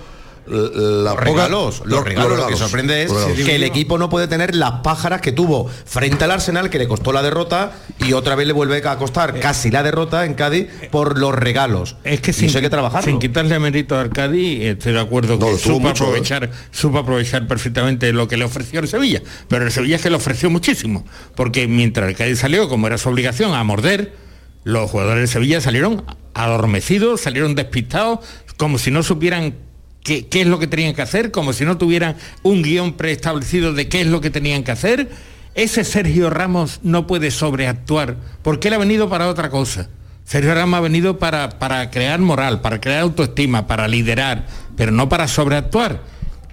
los regalos, los, regalos, Lo que sorprende es que el equipo no puede tener las pájaras que tuvo frente al Arsenal, que le costó la derrota, y otra vez le vuelve a costar casi la derrota en Cádiz por los regalos. Es que sin, que trabajar sin quitarle mérito al Cádiz, estoy de acuerdo que supo, aprovechar, ¿eh? supo aprovechar perfectamente lo que le ofreció el Sevilla. Pero el Sevilla es que le ofreció muchísimo, porque mientras el Cádiz salió, como era su obligación, a morder, los jugadores de Sevilla salieron adormecidos, salieron despistados, como si no supieran qué, es lo que tenían que hacer, como si no tuvieran un guion preestablecido de qué es lo que tenían que hacer. Ese Sergio Ramos no puede sobreactuar, porque él ha venido para otra cosa. Sergio Ramos ha venido para, para crear moral, para crear autoestima, para liderar, pero no para sobreactuar.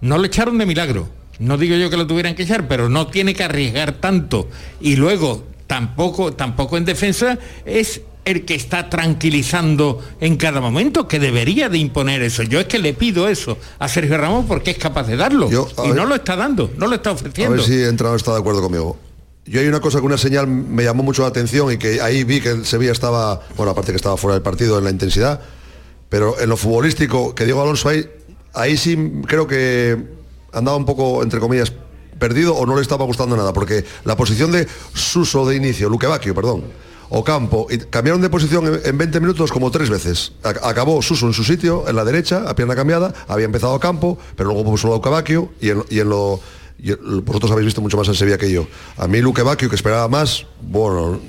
No le echaron de milagro. No digo yo que lo tuvieran que echar, pero no tiene que arriesgar tanto. Y luego, tampoco, tampoco en defensa, es el que está tranquilizando en cada momento, que debería de imponer eso. Yo es que le pido eso a Sergio Ramón porque es capaz de darlo. y no lo está dando, no lo está ofreciendo. A ver si el entrenador está de acuerdo conmigo. Yo hay una cosa que una señal me llamó mucho la atención y que ahí vi que el Sevilla estaba, bueno, aparte que estaba fuera del partido en la intensidad, pero en lo futbolístico, que Diego Alonso ahí, ahí sí creo que andaba un poco, entre comillas, perdido o no le estaba gustando nada, porque la posición de Suso de inicio, Luque perdón, Ocampo, y cambiaron de posición en, 20 minutos como tres veces. Acabó Suso en su sitio, en la derecha, a pierna cambiada, había empezado Ocampo, pero luego puso Luque y en, y en lo vosotros habéis visto mucho más en Sevilla que yo. A mí Luque Bacchio, que esperaba más, bueno,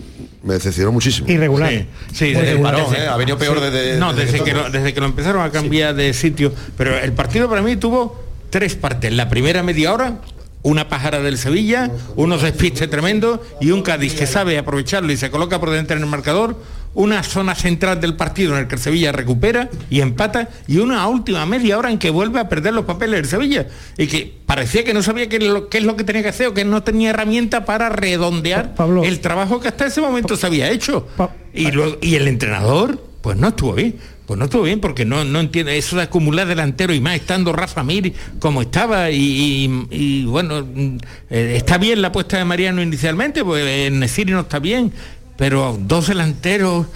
me decepcionó muchísimo. Irregular. Sí, desde, ¿eh? ha venido peor desde, no, desde, que lo, desde que lo empezaron a cambiar de sitio. Pero el partido para mí tuvo tres partes. La primera media hora, una pájara del Sevilla, unos despistes tremendos y un Cádiz que sabe aprovecharlo y se coloca por delante en el marcador una zona central del partido en el que el Sevilla recupera y empata y una última media hora en que vuelve a perder los papeles del Sevilla y que parecía que no sabía qué es lo, que tenía que hacer o que no tenía herramienta para redondear el trabajo que hasta ese momento se había hecho. y, luego, y el entrenador, pues no estuvo bien. Pues no estuvo bien porque no, no entiende eso de acumular delantero y más estando Rafa Mir como estaba y, bueno, eh, está bien la apuesta de Mariano inicialmente, pues en Nesiri no está bien, pero dos delanteros,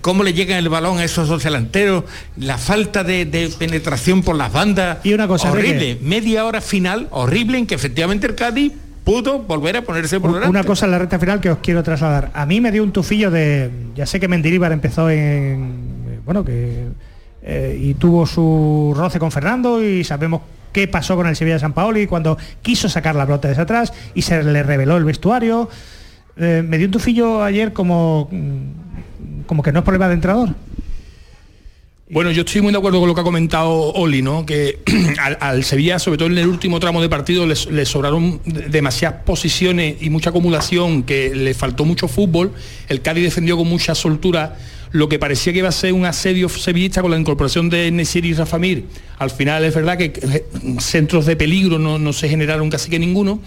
cómo le llega el balón a esos dos delanteros, la falta de, penetración por las bandas, y una cosa horrible, media hora final horrible en que efectivamente el Cádiz pudo volver a ponerse por delante. Una cosa en la recta final que os quiero trasladar. A mí me dio un tufillo de, ya sé que Mendilibar empezó en, bueno, que eh, y tuvo su roce con Fernando y sabemos qué pasó con el Sevilla de San Paoli cuando quiso sacar la pelota desde atrás y se le reveló el vestuario. Eh, me dio un tufillo ayer como, como que no es problema de entrenador. Bueno, yo estoy muy de acuerdo con lo que ha comentado Oli, ¿no? Que al, Sevilla, sobre todo en el último tramo de partido, le, sobraron demasiadas posiciones y mucha acumulación, que le faltó mucho fútbol. El Cádiz defendió con mucha soltura lo que parecía que iba a ser un asedio sevillista con la incorporación de Nesir y Rafamir. Al final es verdad que eh, centros de peligro no, no se generaron casi que ninguno.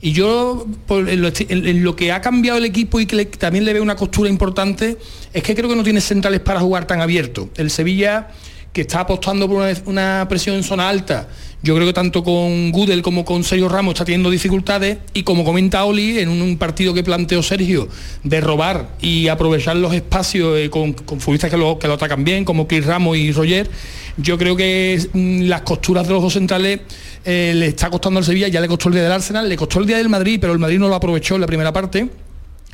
Y yo, en lo, que ha cambiado el equipo y que también le veo una costura importante, es que creo que no tiene centrales para jugar tan abierto. El Sevilla, que está apostando por una, presión en zona alta, yo creo que tanto con Gudel como con Sergio Ramos está teniendo dificultades y como comenta Oli, en un, partido que planteó Sergio, de robar y aprovechar los espacios eh, con, futbolistas que lo, que lo atacan bien, como Chris Ramos y Roger, yo creo que mm, las costuras de los dos centrales eh, le está costando al Sevilla, ya le costó el día del Arsenal, le costó el día del Madrid, pero el Madrid no lo aprovechó en la primera parte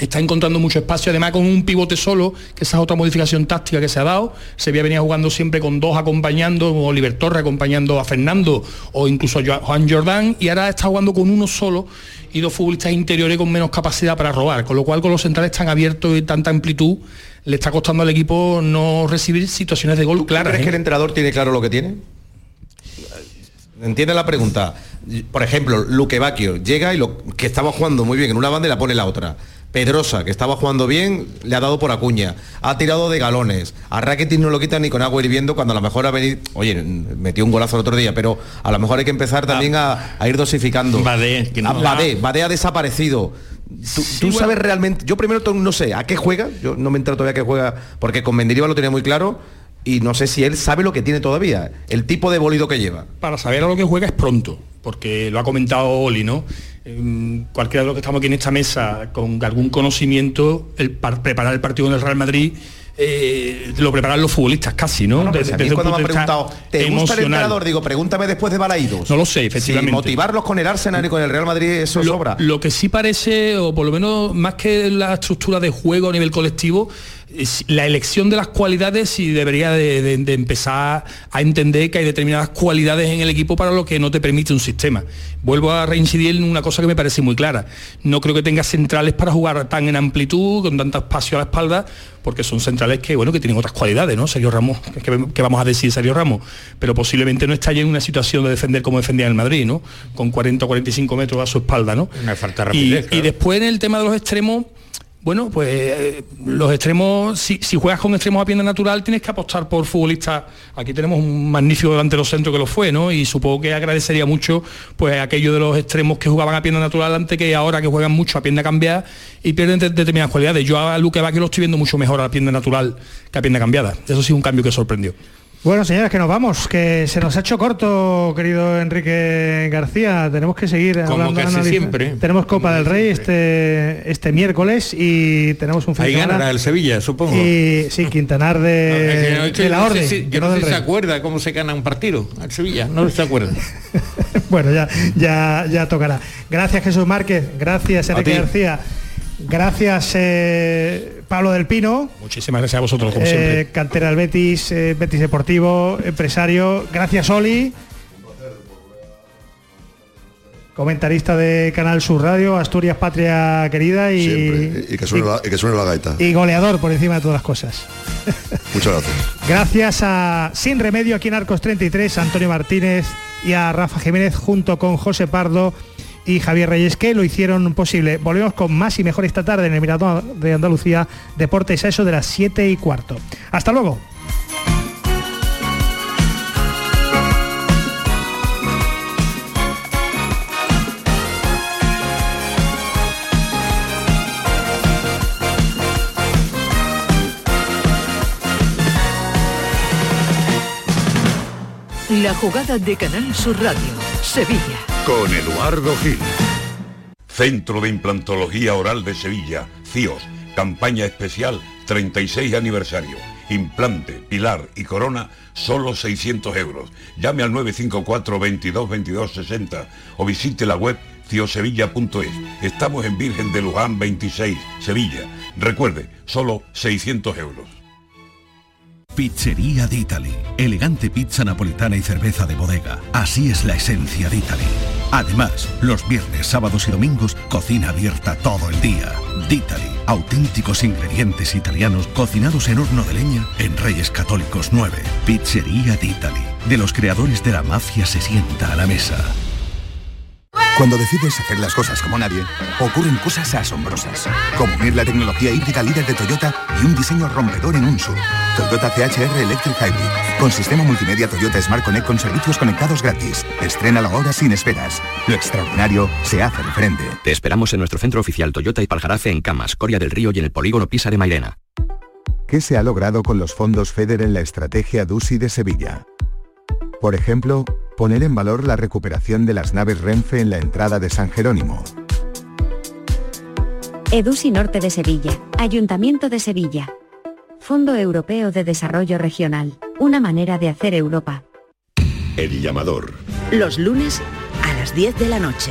está encontrando mucho espacio, además con un pivote solo, que esa es otra modificación táctica que se ha dado. Sevilla venía jugando siempre con dos acompañando, o Oliver Torre acompañando a Fernando o incluso a Juan Jordán, y ahora está jugando con uno solo y dos futbolistas interiores con menos capacidad para robar, con lo cual con los centrales tan abiertos y tanta amplitud, le está costando al equipo no recibir situaciones de gol claras. ¿Crees que el ¿eh? entrenador tiene claro lo que tiene? ¿Entiende la pregunta? Por ejemplo, Luque Bacchio llega y lo que estaba jugando muy bien en una banda y la pone la otra. Pedrosa, que estaba jugando bien, le ha dado por Acuña. Ha tirado de galones. A Rakitic no lo quita ni con agua hirviendo cuando a lo mejor ha venido... Oye, metió un golazo el otro día, pero a lo mejor hay que empezar también a, ir dosificando. Badé, que no ha desaparecido. Tú, sabes realmente... Yo primero no sé a qué juega. Yo no me entero todavía a qué juega, porque con Mendilibar lo tenía muy claro y no sé si él sabe lo que tiene todavía, el tipo de bolido que lleva. Para saber a lo que juega es pronto, porque lo ha comentado Oli, ¿no? Cualquiera de los que estamos aquí en esta mesa con algún conocimiento, el preparar el partido en el Real Madrid eh, lo preparan los futbolistas casi, ¿no? desde, cuando me han preguntado, ¿te gusta el entrenador? Digo, pregúntame después de Balaídos. No lo sé, efectivamente. motivarlos con el Arsenal y con el Real Madrid, eso sobra. Lo que sí parece, o por lo menos más que la estructura de juego a nivel colectivo, la elección de las cualidades y debería de, empezar a entender que hay determinadas cualidades en el equipo para lo que no te permite un sistema. Vuelvo a reincidir en una cosa que me parece muy clara. No creo que tenga centrales para jugar tan en amplitud, con tanto espacio a la espalda, porque son centrales que, bueno, que tienen otras cualidades, ¿no? Sergio Ramos, que, vamos a decir Sergio Ramos, pero posiblemente no está ya en una situación de defender como defendía en el Madrid, ¿no? Con 40 o 45 metros a su espalda, ¿no? falta y, y después en el tema de los extremos, bueno, pues eh, los extremos, si, juegas con extremos a pierna natural, tienes que apostar por futbolistas. Aquí tenemos un magnífico delantero centro que lo fue, ¿no? Y supongo que agradecería mucho pues aquello de los extremos que jugaban a pierna natural antes que ahora que juegan mucho a pierna cambiada y pierden determinadas cualidades. Yo a Luque que lo estoy viendo mucho mejor a pierna natural que a pierna cambiada. Eso sí es un cambio que sorprendió. Bueno, señores, que nos vamos, que se nos ha hecho corto, querido Enrique García. Tenemos que seguir Como hablando. siempre. Tenemos Copa del Rey este este miércoles y tenemos un fin Ahí ganará el Sevilla, supongo. Y sí, Quintanar de, la Orden. yo no sé si se acuerda cómo se gana un partido al Sevilla, no se acuerda. bueno, ya, ya, ya tocará. Gracias Jesús Márquez, gracias Enrique García. Gracias eh, Pablo del Pino. Muchísimas gracias a vosotros, como siempre. Eh, cantera del Betis, eh, Betis Deportivo, empresario. Gracias Oli. Comentarista de Canal Sur Radio, Asturias Patria Querida y, y, que suene la, gaita. Y goleador por encima de todas las cosas. Muchas gracias. Gracias a Sin Remedio aquí en Arcos 33, Antonio Martínez y a Rafa Jiménez junto con José Pardo y Javier Reyes que lo hicieron posible. Volvemos con más y mejor esta tarde en el Mirador de Andalucía, Deportes a eso de las 7 y cuarto. Hasta luego. La jugada de Canal Sur Radio, Sevilla. Con Eduardo Gil. Centro de Implantología Oral de Sevilla, CIOS. Campaña especial 36 aniversario. Implante, pilar y corona, solo 600 euros. Llame al 954 22 22 60 o visite la web ciosevilla.es. Estamos en Virgen de Luján 26, Sevilla. Recuerde, solo 600 euros. Pizzería d'Italy. Elegante pizza napolitana y cerveza de bodega. Así es la esencia de Italy. Además, los viernes, sábados y domingos, cocina abierta todo el día. D'Italy. Auténticos ingredientes italianos cocinados en horno de leña en Reyes Católicos 9. Pizzería d'Italy. De los creadores de la mafia se sienta a la mesa. Cuando decides hacer las cosas como nadie, ocurren cosas asombrosas, como unir la tecnología híbrida líder de Toyota y un diseño rompedor en un SUV. Toyota CHR Electric Hybrid, con sistema multimedia Toyota Smart Connect con servicios conectados gratis. Estrena la hora sin esperas. Lo extraordinario se hace diferente. Te esperamos en nuestro centro oficial Toyota y Paljarafe en Camas, Coria del Río y en el polígono Pisa de Mairena. ¿Qué se ha logrado con los fondos FEDER en la estrategia DUSI de Sevilla? Por ejemplo, poner en valor la recuperación de las naves Renfe en la entrada de San Jerónimo. EDUSI Norte de Sevilla, Ayuntamiento de Sevilla. Fondo Europeo de Desarrollo Regional, una manera de hacer Europa. El llamador. Los lunes a las 10 de la noche.